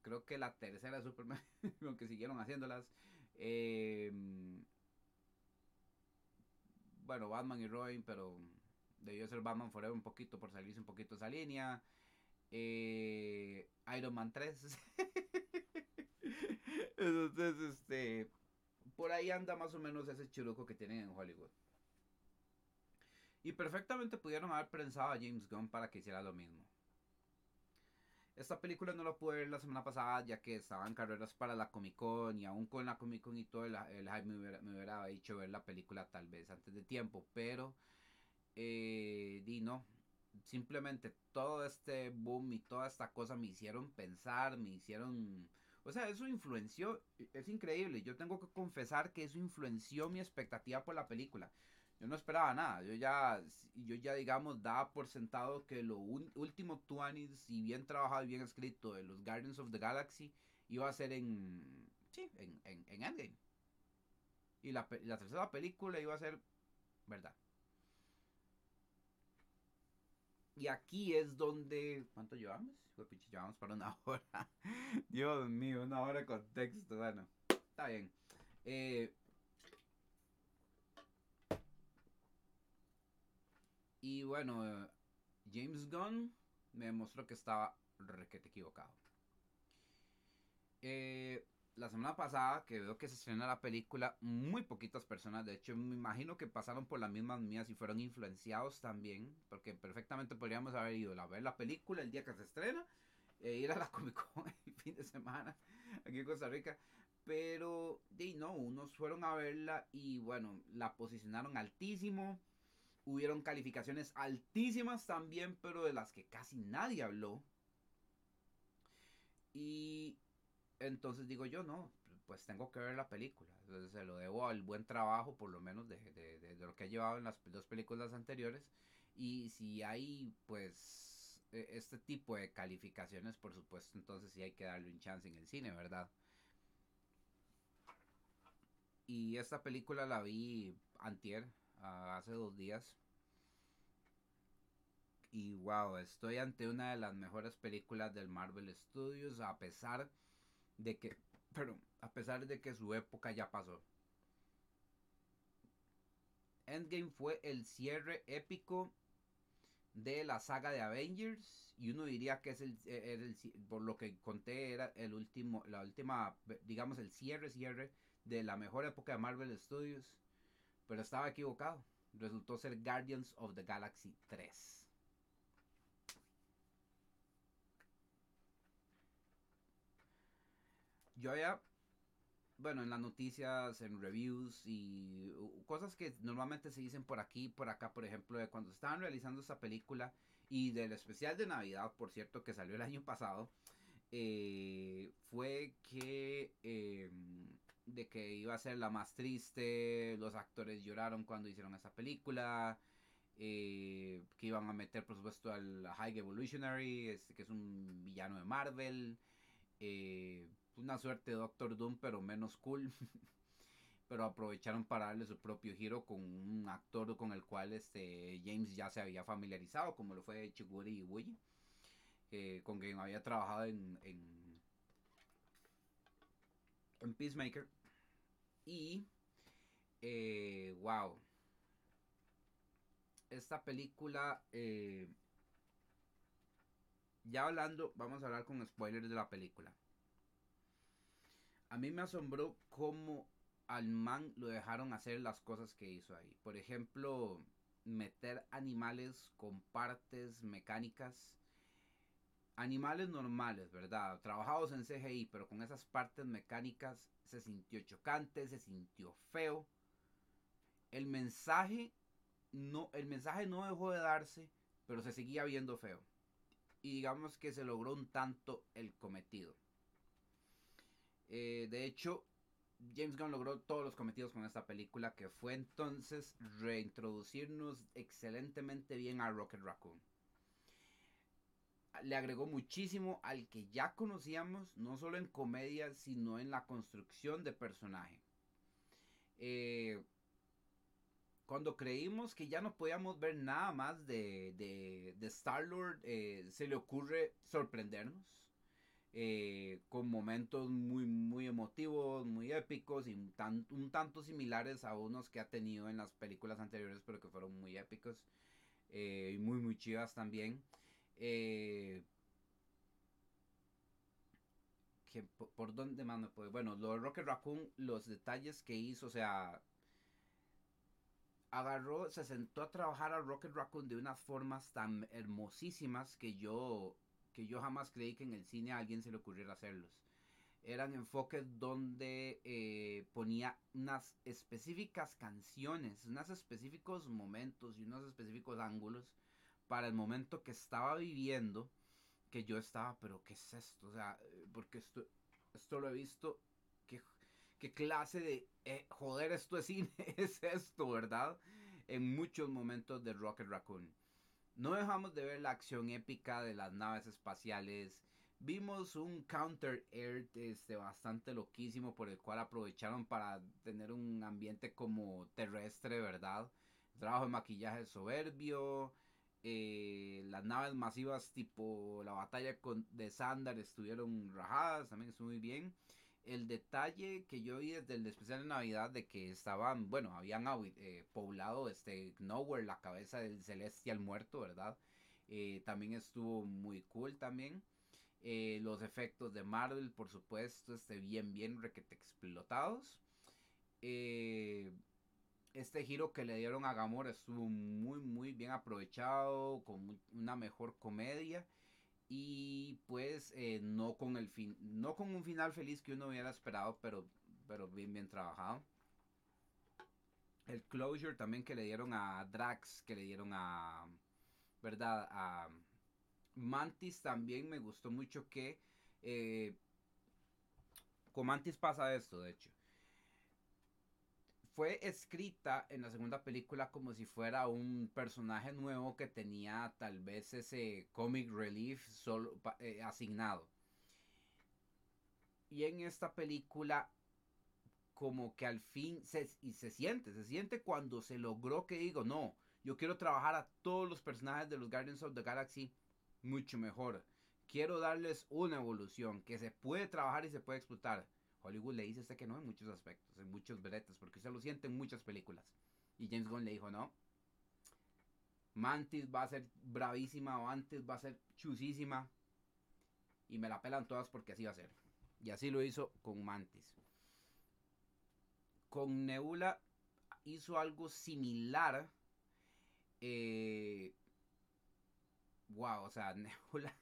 creo que la tercera Superman, aunque siguieron haciéndolas. Eh, bueno, Batman y Robin, pero debió ser Batman Forever un poquito por salirse un poquito esa línea. Eh, Iron Man 3. Entonces, este, por ahí anda más o menos ese churuco que tienen en Hollywood. Y perfectamente pudieron haber pensado a James Gunn para que hiciera lo mismo. Esta película no la pude ver la semana pasada ya que estaban carreras para la Comic Con y aún con la Comic Con y todo el, hype me hubiera, hecho ver la película tal vez antes de tiempo, pero eh, di no, simplemente todo este boom y toda esta cosa me hicieron pensar, me hicieron... O sea, eso influenció, es increíble, yo tengo que confesar que eso influenció mi expectativa por la película yo no esperaba nada. Yo ya, yo ya digamos, daba por sentado que lo último 20 y bien trabajado y bien escrito de los Guardians of the Galaxy iba a ser en, sí, en, en, en Endgame. Y la, la tercera película iba a ser verdad. Y aquí es donde. ¿Cuánto llevamos? Llevamos para una hora. Dios mío, una hora de contexto. Bueno, está bien. Eh, Y bueno, James Gunn me demostró que estaba requete equivocado. Eh, la semana pasada que veo que se estrena la película, muy poquitas personas, de hecho me imagino que pasaron por las mismas mías y fueron influenciados también, porque perfectamente podríamos haber ido a ver la película el día que se estrena, e ir a la Comic Con el fin de semana aquí en Costa Rica, pero de no, unos fueron a verla y bueno, la posicionaron altísimo, Hubieron calificaciones altísimas también, pero de las que casi nadie habló. Y entonces digo yo, no, pues tengo que ver la película. Entonces se lo debo al buen trabajo, por lo menos, de, de, lo que ha llevado en las dos películas anteriores. Y si hay, pues, e, este tipo de calificaciones, por supuesto, entonces sí hay que darle un chance en el cine, ¿verdad? Y esta película la vi antier, hace dos días. Y wow, estoy ante una de las mejores películas del Marvel Studios, a pesar de que, pero a pesar de que su época ya pasó. Endgame fue el cierre épico de la saga de Avengers y uno diría que es el, el, por lo que conté era el último la última digamos el cierre cierre de la mejor época de Marvel Studios pero estaba equivocado resultó ser Guardians of the Galaxy 3 yo había bueno, en las noticias, en reviews y cosas que normalmente se dicen por aquí, por acá, por ejemplo, de cuando estaban realizando esta película y del especial de Navidad, por cierto, que salió el año pasado, eh, fue que em, de que iba a ser la más triste, los actores lloraron cuando hicieron esa película, eh, que iban a meter por supuesto al High Evolutionary, este, que es un villano de Marvel, eh, una suerte de Doctor Doom, pero menos cool. pero aprovecharon para darle su propio giro con un actor con el cual este James ya se había familiarizado, como lo fue Chiguri Iwuji, eh, con quien había trabajado en, en, en Peacemaker. Y, eh, wow, esta película, eh, ya hablando, vamos a hablar con spoilers de la película a mí me asombró cómo al man lo dejaron hacer las cosas que hizo ahí. Por ejemplo, meter animales con partes mecánicas. Animales normales, ¿verdad? Trabajados en CGI, pero con esas partes mecánicas se sintió chocante, se sintió feo. El mensaje no, el mensaje no dejó de darse, pero se seguía viendo feo. Y digamos que se logró un tanto el cometido. Eh, de hecho, James Gunn logró todos los cometidos con esta película, que fue entonces reintroducirnos excelentemente bien a Rocket Raccoon. Le agregó muchísimo al que ya conocíamos, no solo en comedia, sino en la construcción de personaje. Eh, cuando creímos que ya no podíamos ver nada más de, de, Star-Lord, eh, se le ocurre sorprendernos eh, con momentos muy, muy emotivos, muy épicos y un, tanto similares a unos que ha tenido en las películas anteriores, pero que fueron muy épicos eh, y muy, muy chivas también. Eh, por, dónde más me puede? Bueno, lo de Rocket Raccoon, los detalles que hizo, o sea, agarró, se sentó a trabajar a Rocket Raccoon de unas formas tan hermosísimas que yo que yo jamás creí que en el cine a alguien se le ocurriera hacerlos. Eran enfoques donde eh, ponía unas específicas canciones, unos específicos momentos y unos específicos ángulos para el momento que estaba viviendo, que yo estaba, pero ¿qué es esto? O sea, porque esto, esto lo he visto, ¿qué, qué clase de, eh, joder, esto es cine, es esto, ¿verdad? En muchos momentos de Rocket Raccoon. No dejamos de ver la acción épica de las naves espaciales. Vimos un counter air este, bastante loquísimo por el cual aprovecharon para tener un ambiente como terrestre, ¿verdad? trabajo de maquillaje soberbio. Eh, las naves masivas tipo la batalla con, de Sandar estuvieron rajadas, también estuvo muy bien el detalle que yo vi desde el especial de Navidad de que estaban, bueno, habían eh, poblado este Nowhere, la cabeza del celestial muerto, ¿verdad? Eh, también estuvo muy cool también. Eh, los efectos de Marvel, por supuesto, este, bien, bien requete explotados. este giro que le dieron a Gamora estuvo muy, muy bien aprovechado, con una mejor comedia y pues eh, no con el fin no con un final feliz que uno hubiera esperado pero pero bien bien trabajado. El closure también que le dieron a Drax que le dieron a verdad a Mantis también me gustó mucho que eh, con Mantis pasa esto de hecho fue escrita en la segunda película como si fuera un personaje nuevo que tenía tal vez ese comic relief solo, eh, asignado. Y en esta película como que al fin se, y se siente, se siente cuando se logró que digo, no, yo quiero trabajar a todos los personajes de los Guardians of the Galaxy mucho mejor. Quiero darles una evolución que se puede trabajar y se puede explotar. Hollywood le dice a usted que no en muchos aspectos, en muchos bretes, porque usted lo siente en muchas películas. Y James Gunn le dijo, no, Mantis va a ser bravísima, Mantis va a ser chusísima. Y me la pelan todas porque así va a ser. Y así lo hizo con Mantis. Con Nebula hizo algo similar. Eh, wow, o sea, Nebula.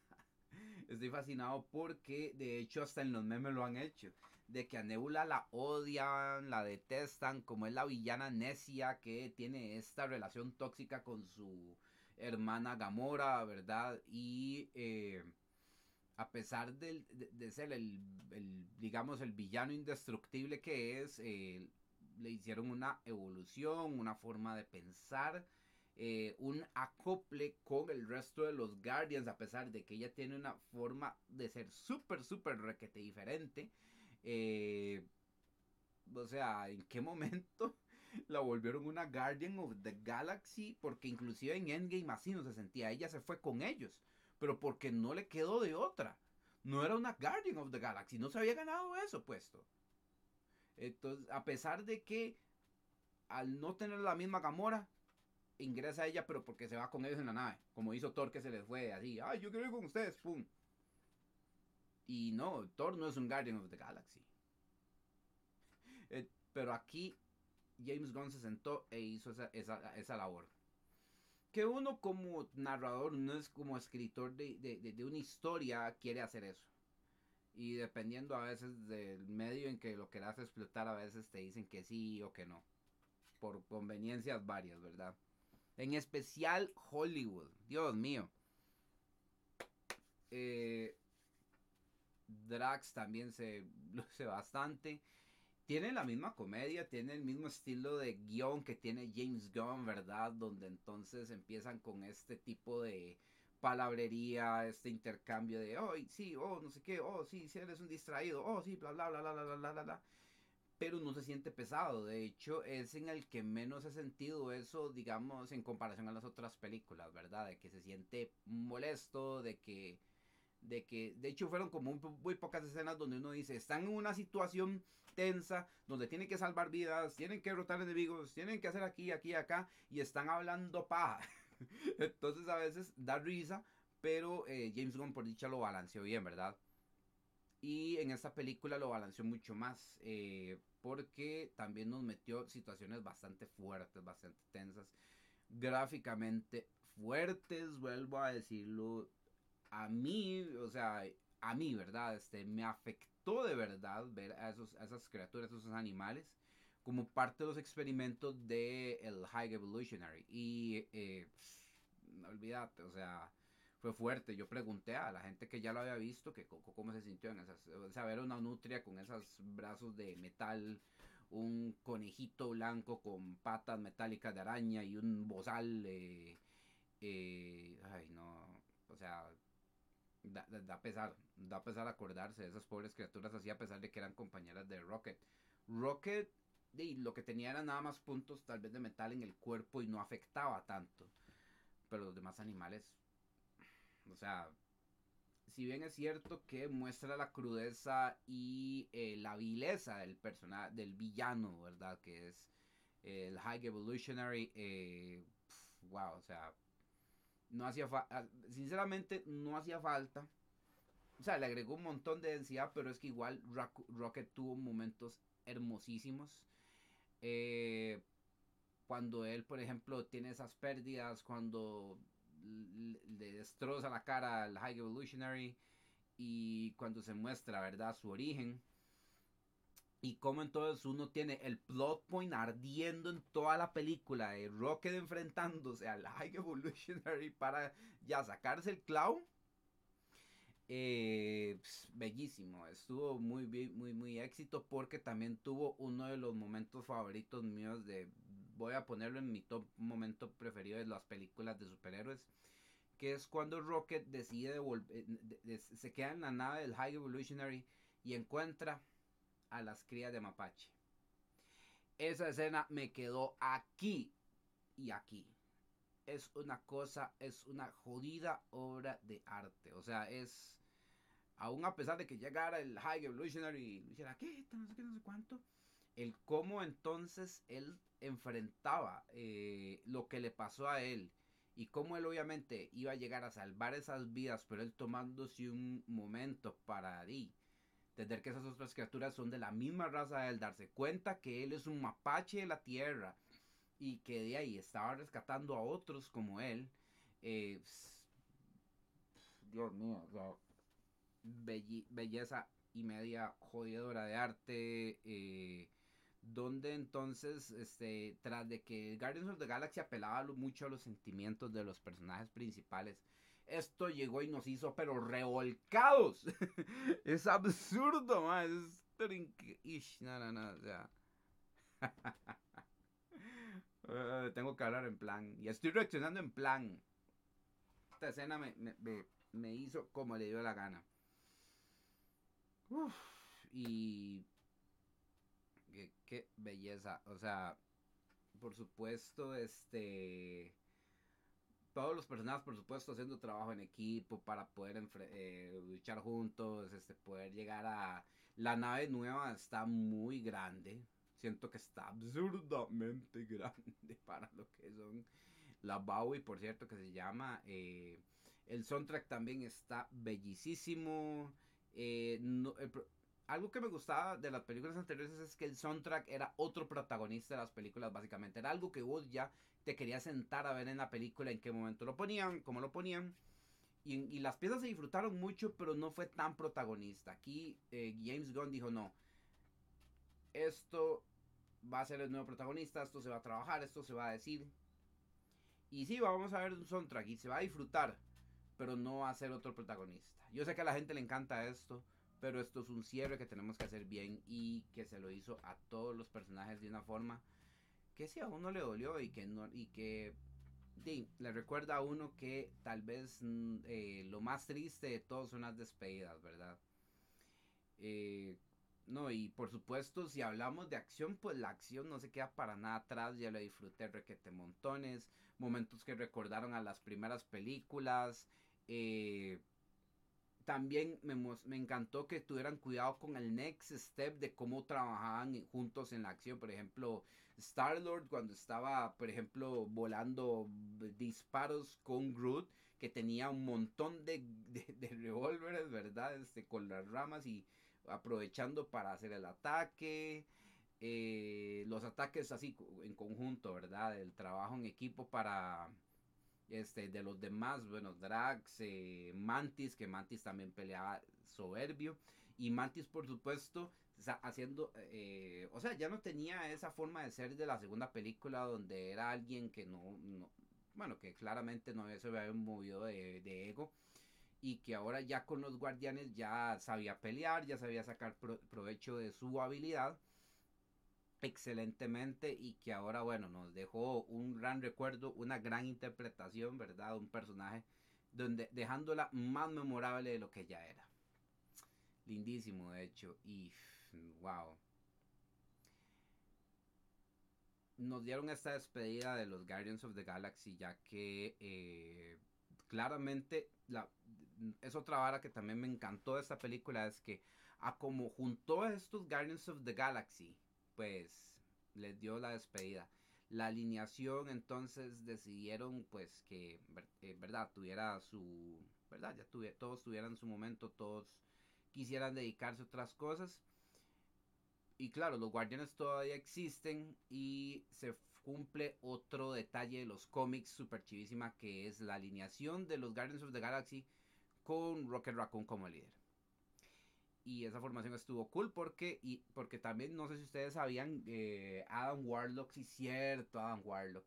Estoy fascinado porque de hecho hasta en los memes lo han hecho. De que a Nebula la odian, la detestan, como es la villana necia que tiene esta relación tóxica con su hermana Gamora, ¿verdad? Y eh, a pesar de, ser el, digamos, el villano indestructible que es, eh, le hicieron una evolución, una forma de pensar, eh, un acople con el resto de los Guardians, a pesar de que ella tiene una forma de ser súper, súper requete diferente. Eh, o sea, ¿en qué momento la volvieron una Guardian of the Galaxy? Porque inclusive en Endgame así no se sentía. Ella se fue con ellos, pero porque no le quedó de otra. No era una Guardian of the Galaxy, no se había ganado eso puesto. Entonces, a pesar de que al no tener la misma Gamora, ingresa ella, pero porque se va con ellos en la nave. Como hizo Thor que se les fue así. Ay, yo quiero ir con ustedes. Pum. Y no, Thor no es un Guardian of the Galaxy. Eh, pero aquí James Gunn se sentó e hizo esa, esa, labor. Que uno como narrador, no es como escritor de, de una historia, quiere hacer eso. Y dependiendo a veces del medio en que lo quieras explotar, a veces te dicen que sí o que no. Por conveniencias varias, ¿verdad? En especial Hollywood. Dios mío. Eh, Drax también se luce bastante. Tiene la misma comedia, tiene el mismo estilo de guion que tiene James Gunn, ¿verdad? Donde entonces empiezan con este tipo de palabrería, este intercambio de, oh, sí, oh, no sé qué, oh, sí, si eres un distraído, oh, sí, bla, bla, bla, bla, bla, bla, bla, bla. Pero no se siente pesado. De hecho, es en el que menos he sentido eso, digamos, en comparación a las otras películas, ¿verdad? De que se siente molesto, de que, de que, de hecho, fueron como muy pocas escenas donde uno dice, están en una situación tensa, donde tienen que salvar vidas, tienen que derrotar enemigos, tienen que hacer aquí, aquí, acá, y están hablando paja. Entonces a veces da risa, pero eh, James Gunn por dicha lo balanceó bien, ¿verdad? Y en esta película lo balanceó mucho más, eh, porque también nos metió situaciones bastante fuertes, bastante tensas, gráficamente fuertes, vuelvo a decirlo. A mí, o sea, a mí, ¿verdad? Este, me afectó de verdad ver a, esos, a esas criaturas, a esos animales como parte de los experimentos de el High Evolutionary. Y eh, no olvídate, o sea, fue fuerte. Yo pregunté a la gente que ya lo había visto que cómo se sintió en esas. O sea, ver una nutria con esos brazos de metal, un conejito blanco con patas metálicas de araña y un bozal. Eh, eh, ay, no, o sea, da, da, pesar, da pesar acordarse de esas pobres criaturas así a pesar de que eran compañeras de Rocket. Rocket y lo que tenía era nada más puntos tal vez de metal en el cuerpo y no afectaba tanto. Pero los demás animales, o sea, si bien es cierto que muestra la crudeza y eh, la vileza del personaje, del villano, ¿verdad? Que es el High Evolutionary, eh, wow, o sea, no hacía ah, sinceramente no hacía falta. O sea, le agregó un montón de densidad, pero es que igual Rocket tuvo momentos hermosísimos. Eh, cuando él, por ejemplo, tiene esas pérdidas, cuando le destroza la cara al High Evolutionary y cuando se muestra, ¿verdad?, su origen. Y como entonces uno tiene el plot point ardiendo en toda la película de Rocket enfrentándose al High Evolutionary para ya sacarse el clavo eh, bellísimo, estuvo muy muy, muy éxito porque también tuvo uno de los momentos favoritos míos de, voy a ponerlo en mi top momento preferido de las películas de superhéroes, que es cuando Rocket decide devolver, eh, se queda en la nave del High Evolutionary y encuentra a las crías de Mapache. Esa escena me quedó aquí y aquí es una cosa, es una jodida obra de arte. O sea, es aún a pesar de que llegara el High Evolutionary y dijera, ¿qué? No sé qué, no sé cuánto. El cómo entonces él enfrentaba eh, lo que le pasó a él y cómo él obviamente iba a llegar a salvar esas vidas, pero él tomándose un momento para di, entender que esas otras criaturas son de la misma raza de él, darse cuenta que él es un mapache de la tierra y que de ahí estaba rescatando a otros como él. Eh, Dios mío, belleza y media jodidora de arte. Eh, donde entonces, este, tras de que Guardians of the Galaxy apelaba mucho a los sentimientos de los personajes principales, esto llegó y nos hizo pero revolcados. es absurdo, man. Es no, no, no, o sea. Eh, tengo que hablar en plan. Y estoy reaccionando en plan. Esta escena me, me, hizo como le dio la gana. y. Qué, belleza. O sea, por supuesto, este. Todos los personajes, por supuesto, haciendo trabajo en equipo para poder eh, luchar juntos, este, poder llegar a. La nave nueva está muy grande siento que está absurdamente grande para lo que son la Bowie, por cierto, que se llama. Eh, el soundtrack también está bellísimo. Eh, algo que me gustaba de las películas anteriores es que el soundtrack era otro protagonista de las películas, básicamente. Era algo que vos ya te querías sentar a ver en la película, en qué momento lo ponían, cómo lo ponían. Y, las piezas se disfrutaron mucho, pero no fue tan protagonista. Aquí eh, James Gunn dijo, no, esto va a ser el nuevo protagonista, esto se va a trabajar, esto se va a decir. Y sí, vamos a ver un soundtrack y se va a disfrutar, pero no va a ser otro protagonista. Yo sé que a la gente le encanta esto, pero esto es un cierre que tenemos que hacer bien y que se lo hizo a todos los personajes de una forma que sí a uno le dolió y que no y que le recuerda a uno que tal vez mm, eh, lo más triste de todos son las despedidas, ¿verdad? Eh, no, y por supuesto, si hablamos de acción, pues la acción no se queda para nada atrás. Ya lo disfruté requete montones. Momentos que recordaron a las primeras películas. Eh, también me, me, encantó que tuvieran cuidado con el next step de cómo trabajaban juntos en la acción. Por ejemplo, Star-Lord cuando estaba, por ejemplo, volando disparos con Groot, que tenía un montón de, de, de revólveres, ¿verdad? Este, con las ramas y aprovechando para hacer el ataque. Eh, los ataques así en conjunto, ¿verdad? El trabajo en equipo para este de los demás, bueno, Drax, eh, Mantis, que Mantis también peleaba soberbio. Y Mantis, por supuesto, haciendo, eh, o sea, ya no tenía esa forma de ser de la segunda película donde era alguien que no, bueno, que claramente no se había movido de, de ego y que ahora ya con los guardianes ya sabía pelear, ya sabía sacar provecho de su habilidad excelentemente y que ahora bueno nos dejó un gran recuerdo, una gran interpretación, ¿verdad? Un personaje donde dejándola más memorable de lo que ya era. Lindísimo de hecho y wow. Nos dieron esta despedida de los Guardians of the Galaxy ya que eh, claramente la, es otra vara que también me encantó de esta película, es que a como juntó a estos Guardians of the Galaxy, pues les dio la despedida. La alineación entonces decidieron pues que, eh, verdad, tuviera su, verdad, ya todos tuvieran su momento, todos quisieran dedicarse a otras cosas. Y claro, los Guardianes todavía existen y se cumple otro detalle de los cómics super chivísima que es la alineación de los Guardians of the Galaxy con Rocket Raccoon como líder. Y esa formación estuvo cool porque, y, porque también, no sé si ustedes sabían, Adam Warlock, sí cierto, Adam Warlock.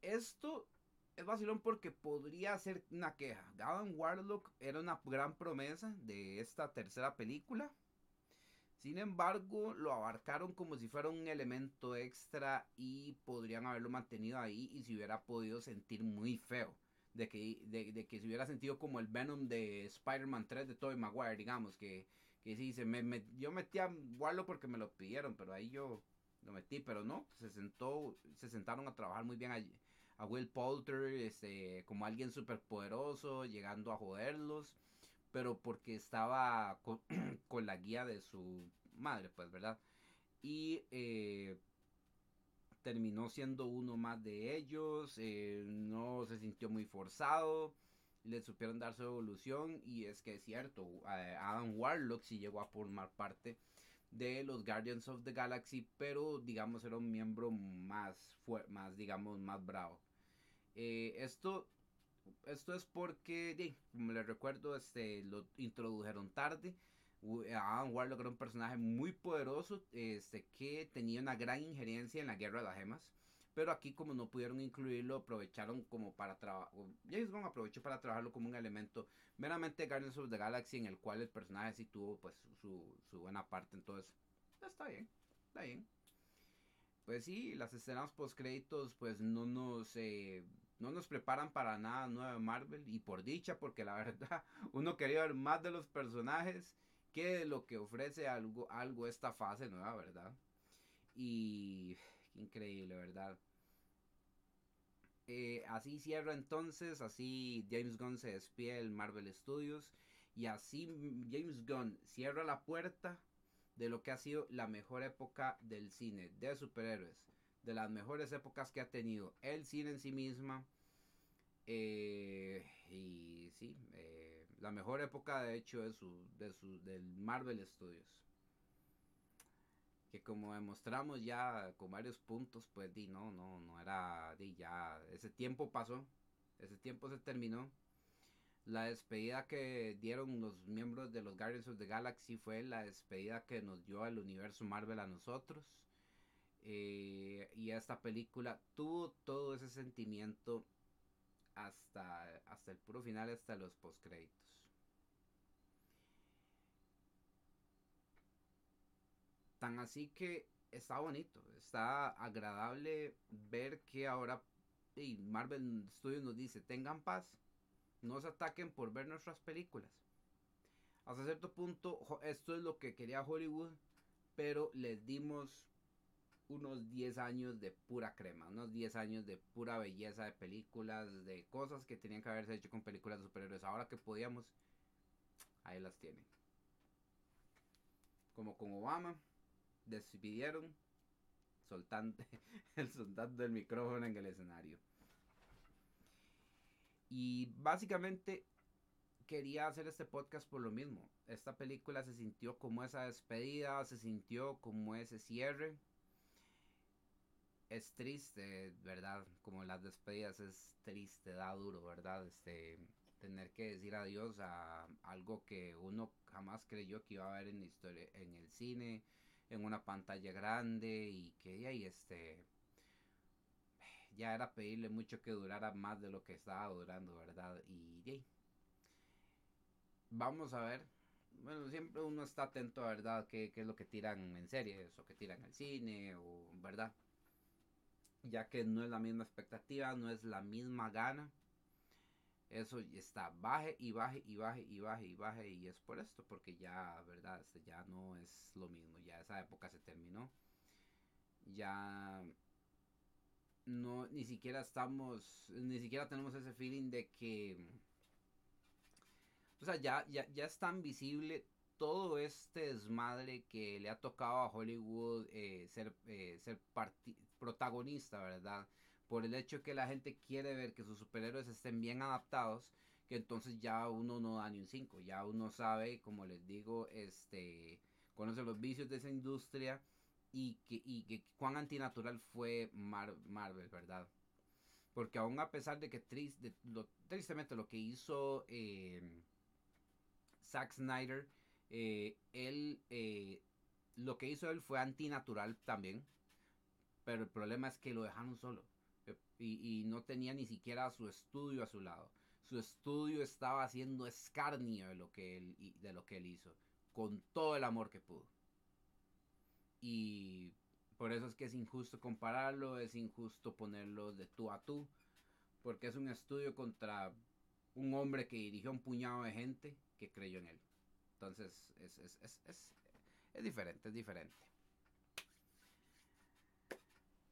Esto es vacilón porque podría ser una queja. Adam Warlock era una gran promesa de esta tercera película. Sin embargo, lo abarcaron como si fuera un elemento extra y podrían haberlo mantenido ahí y se hubiera podido sentir muy feo de que, de, que se hubiera sentido como el Venom de Spider-Man 3 de Tobey Maguire, digamos, que, que sí, se me, yo metí a Warlock porque me lo pidieron, pero ahí yo lo metí, pero no, se sentó, se sentaron a trabajar muy bien a, a Will Poulter, este, como alguien súper poderoso, llegando a joderlos, pero porque estaba con, con, la guía de su madre, pues, ¿verdad? Y eh, terminó siendo uno más de ellos, eh, no se sintió muy forzado, le supieron dar su evolución y es que es cierto, Adam Warlock sí llegó a formar parte de los Guardians of the Galaxy, pero digamos era un miembro más, más digamos, más bravo. Eh, esto, esto es porque, como les recuerdo, este, lo introdujeron tarde. Adam Warlock era un personaje muy poderoso este, que tenía una gran injerencia en la guerra de las gemas. Pero aquí como no pudieron incluirlo, aprovecharon como para trabajar. James Gunn aprovechó para trabajarlo como un elemento meramente Guardians of the Galaxy en el cual el personaje sí tuvo pues su, su buena parte. Entonces, está bien, está bien. Pues sí, las escenas post créditos pues no nos eh, no nos preparan para nada nuevo de Marvel y por dicha porque la verdad uno quería ver más de los personajes que de lo que ofrece algo algo esta fase nueva, ¿verdad? Y increíble, ¿verdad? Eh, así cierra entonces, así James Gunn se despide del Marvel Studios y así James Gunn cierra la puerta de lo que ha sido la mejor época del cine de superhéroes, de las mejores épocas que ha tenido el cine en sí misma. Eh, y sí, eh, la mejor época de hecho de su, de su, del Marvel Studios que como demostramos ya con varios puntos, pues di no, no, no era, di ya, ese tiempo pasó, ese tiempo se terminó. La despedida que dieron los miembros de los Guardians of the Galaxy fue la despedida que nos dio el universo Marvel a nosotros. Eh, y esta película tuvo todo ese sentimiento hasta, hasta el puro final, hasta los postcréditos. Tan así que está bonito, está agradable ver que ahora y Marvel Studios nos dice, tengan paz, no se ataquen por ver nuestras películas. Hasta cierto punto, esto es lo que quería Hollywood, pero les dimos unos 10 años de pura crema, unos 10 años de pura belleza de películas, de cosas que tenían que haberse hecho con películas de superhéroes. Ahora que podíamos, ahí las tienen. Como con Obama, despidieron soltando el soltando el micrófono en el escenario. Y básicamente quería hacer este podcast por lo mismo. Esta película se sintió como esa despedida, se sintió como ese cierre. Es triste, ¿verdad? Como las despedidas es triste, da duro, ¿verdad? Este tener que decir adiós a algo que uno jamás creyó que iba a ver en la historia en el cine en una pantalla grande y que ahí este ya era pedirle mucho que durara más de lo que estaba durando, ¿verdad? Y vamos a ver. Bueno, siempre uno está atento, ¿verdad? ¿Qué, qué es lo que tiran en series o que tiran el cine o, ¿verdad? Ya que no es la misma expectativa, no es la misma gana. Eso está baje y baje y baje y baje y baje y es por esto porque ya verdad este, ya no es lo mismo ya esa época se terminó. Ya no ni siquiera estamos ni siquiera tenemos ese feeling de que o sea ya ya, ya es tan visible todo este desmadre que le ha tocado a Hollywood eh, ser eh, protagonista verdad por el hecho que la gente quiere ver que sus superhéroes estén bien adaptados, que entonces ya uno no da ni un 5, ya uno sabe, como les digo, este, conoce los vicios de esa industria y que, y que cuán antinatural fue Marvel, ¿verdad? Porque aún a pesar de que triste, lo, tristemente lo que hizo eh, Zack Snyder, eh, él, eh, lo que hizo él fue antinatural también, pero el problema es que lo dejaron solo y, no tenía ni siquiera su estudio a su lado. Su estudio estaba haciendo escarnio de lo que él, de lo que él hizo, con todo el amor que pudo. Y por eso es que es injusto compararlo, es injusto ponerlo de tú a tú, porque es un estudio contra un hombre que dirigió un puñado de gente que creyó en él. Entonces es, es, es, es, es diferente, es diferente.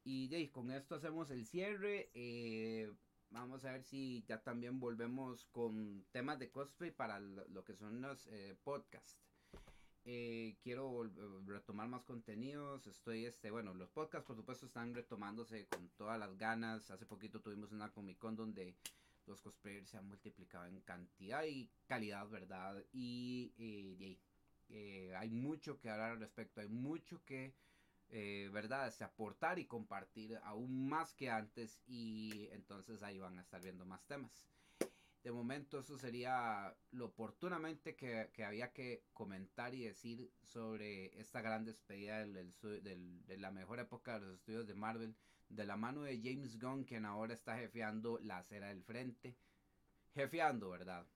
Y con esto hacemos el cierre. Eh, vamos a ver si ya también volvemos con temas de cosplay para lo, que son los eh, podcasts. eh, quiero retomar más contenidos. Estoy, este, bueno, los podcasts por supuesto están retomándose con todas las ganas. Hace poquito tuvimos una Comic Con donde los cosplayers se han multiplicado en cantidad y calidad, ¿verdad? Y, eh, eh, hay mucho que hablar al respecto, hay mucho que, ¿verdad? Este, aportar y compartir aún más que antes y entonces ahí van a estar viendo más temas de momento eso sería lo oportunamente que, había que comentar y decir sobre esta gran despedida de la mejor época de los estudios de Marvel, de la mano de James Gunn, quien ahora está jefeando la acera del frente. Jefeando, ¿verdad?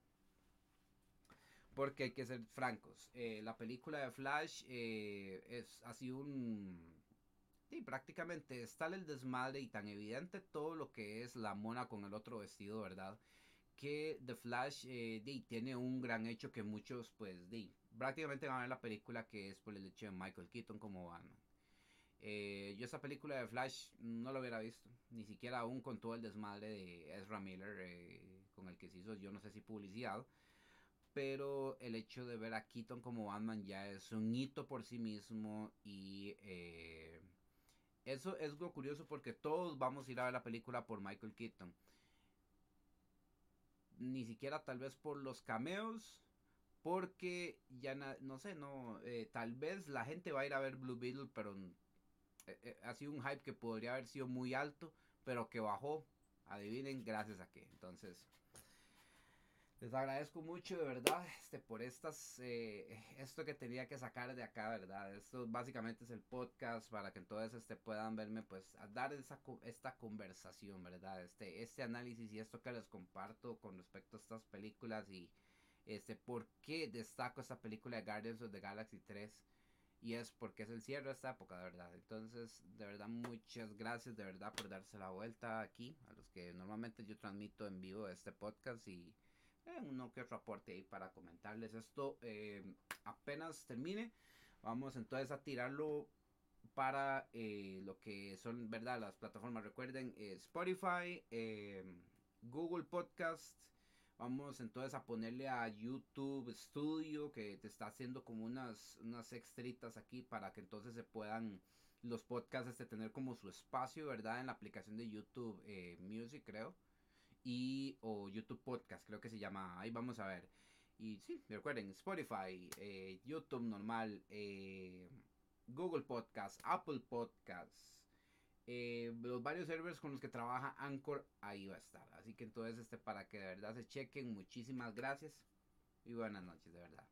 Porque hay que ser francos. Eh, la película de Flash eh, es así un... Sí, prácticamente está el desmadre y tan evidente todo lo que es la mona con el otro vestido, ¿verdad? que The Flash eh, tiene un gran hecho que muchos, pues, prácticamente van a ver la película que es por el hecho de Michael Keaton como Batman. Eh, yo esa película de Flash no lo hubiera visto, ni siquiera aún con todo el desmadre de Ezra Miller eh, con el que se hizo, yo no sé si publicidad, pero el hecho de ver a Keaton como Batman ya es un hito por sí mismo y eso es algo curioso porque todos vamos a ir a ver la película por Michael Keaton ni siquiera tal vez por los cameos, porque ya no sé, no, eh, tal vez la gente va a ir a ver Blue Beetle, pero eh, eh, ha sido un hype que podría haber sido muy alto, pero que bajó, adivinen gracias a qué. Entonces, les agradezco mucho de verdad este, por estas, eh, esto que tenía que sacar de acá, ¿verdad? Esto básicamente es el podcast para que entonces este, puedan verme, pues, a dar esa, esta conversación, ¿verdad? Este, este análisis y esto que les comparto con respecto a estas películas y este, por qué destaco esta película de Guardians of the Galaxy 3 y es porque es el cierre de esta época, de verdad. Entonces, de verdad, muchas gracias de verdad por darse la vuelta aquí, a los que normalmente yo transmito en vivo este podcast y eh, uno que otro aporte ahí para comentarles esto. Eh, apenas termine, vamos entonces a tirarlo para eh, lo que son, ¿verdad? Las plataformas, recuerden, Spotify, Google Podcast. Vamos entonces a ponerle a YouTube Studio que te está haciendo como unas, unas extritas aquí para que entonces se puedan los podcasts este, tener como su espacio, ¿verdad? En la aplicación de YouTube Music, creo y o YouTube Podcast, creo que se llama, ahí vamos a ver. Y sí, recuerden, Spotify, eh, YouTube normal, eh, Google Podcast, Apple Podcast, eh, los varios servers con los que trabaja Anchor, ahí va a estar. Así que entonces, este, para que de verdad se chequen, muchísimas gracias y buenas noches, de verdad.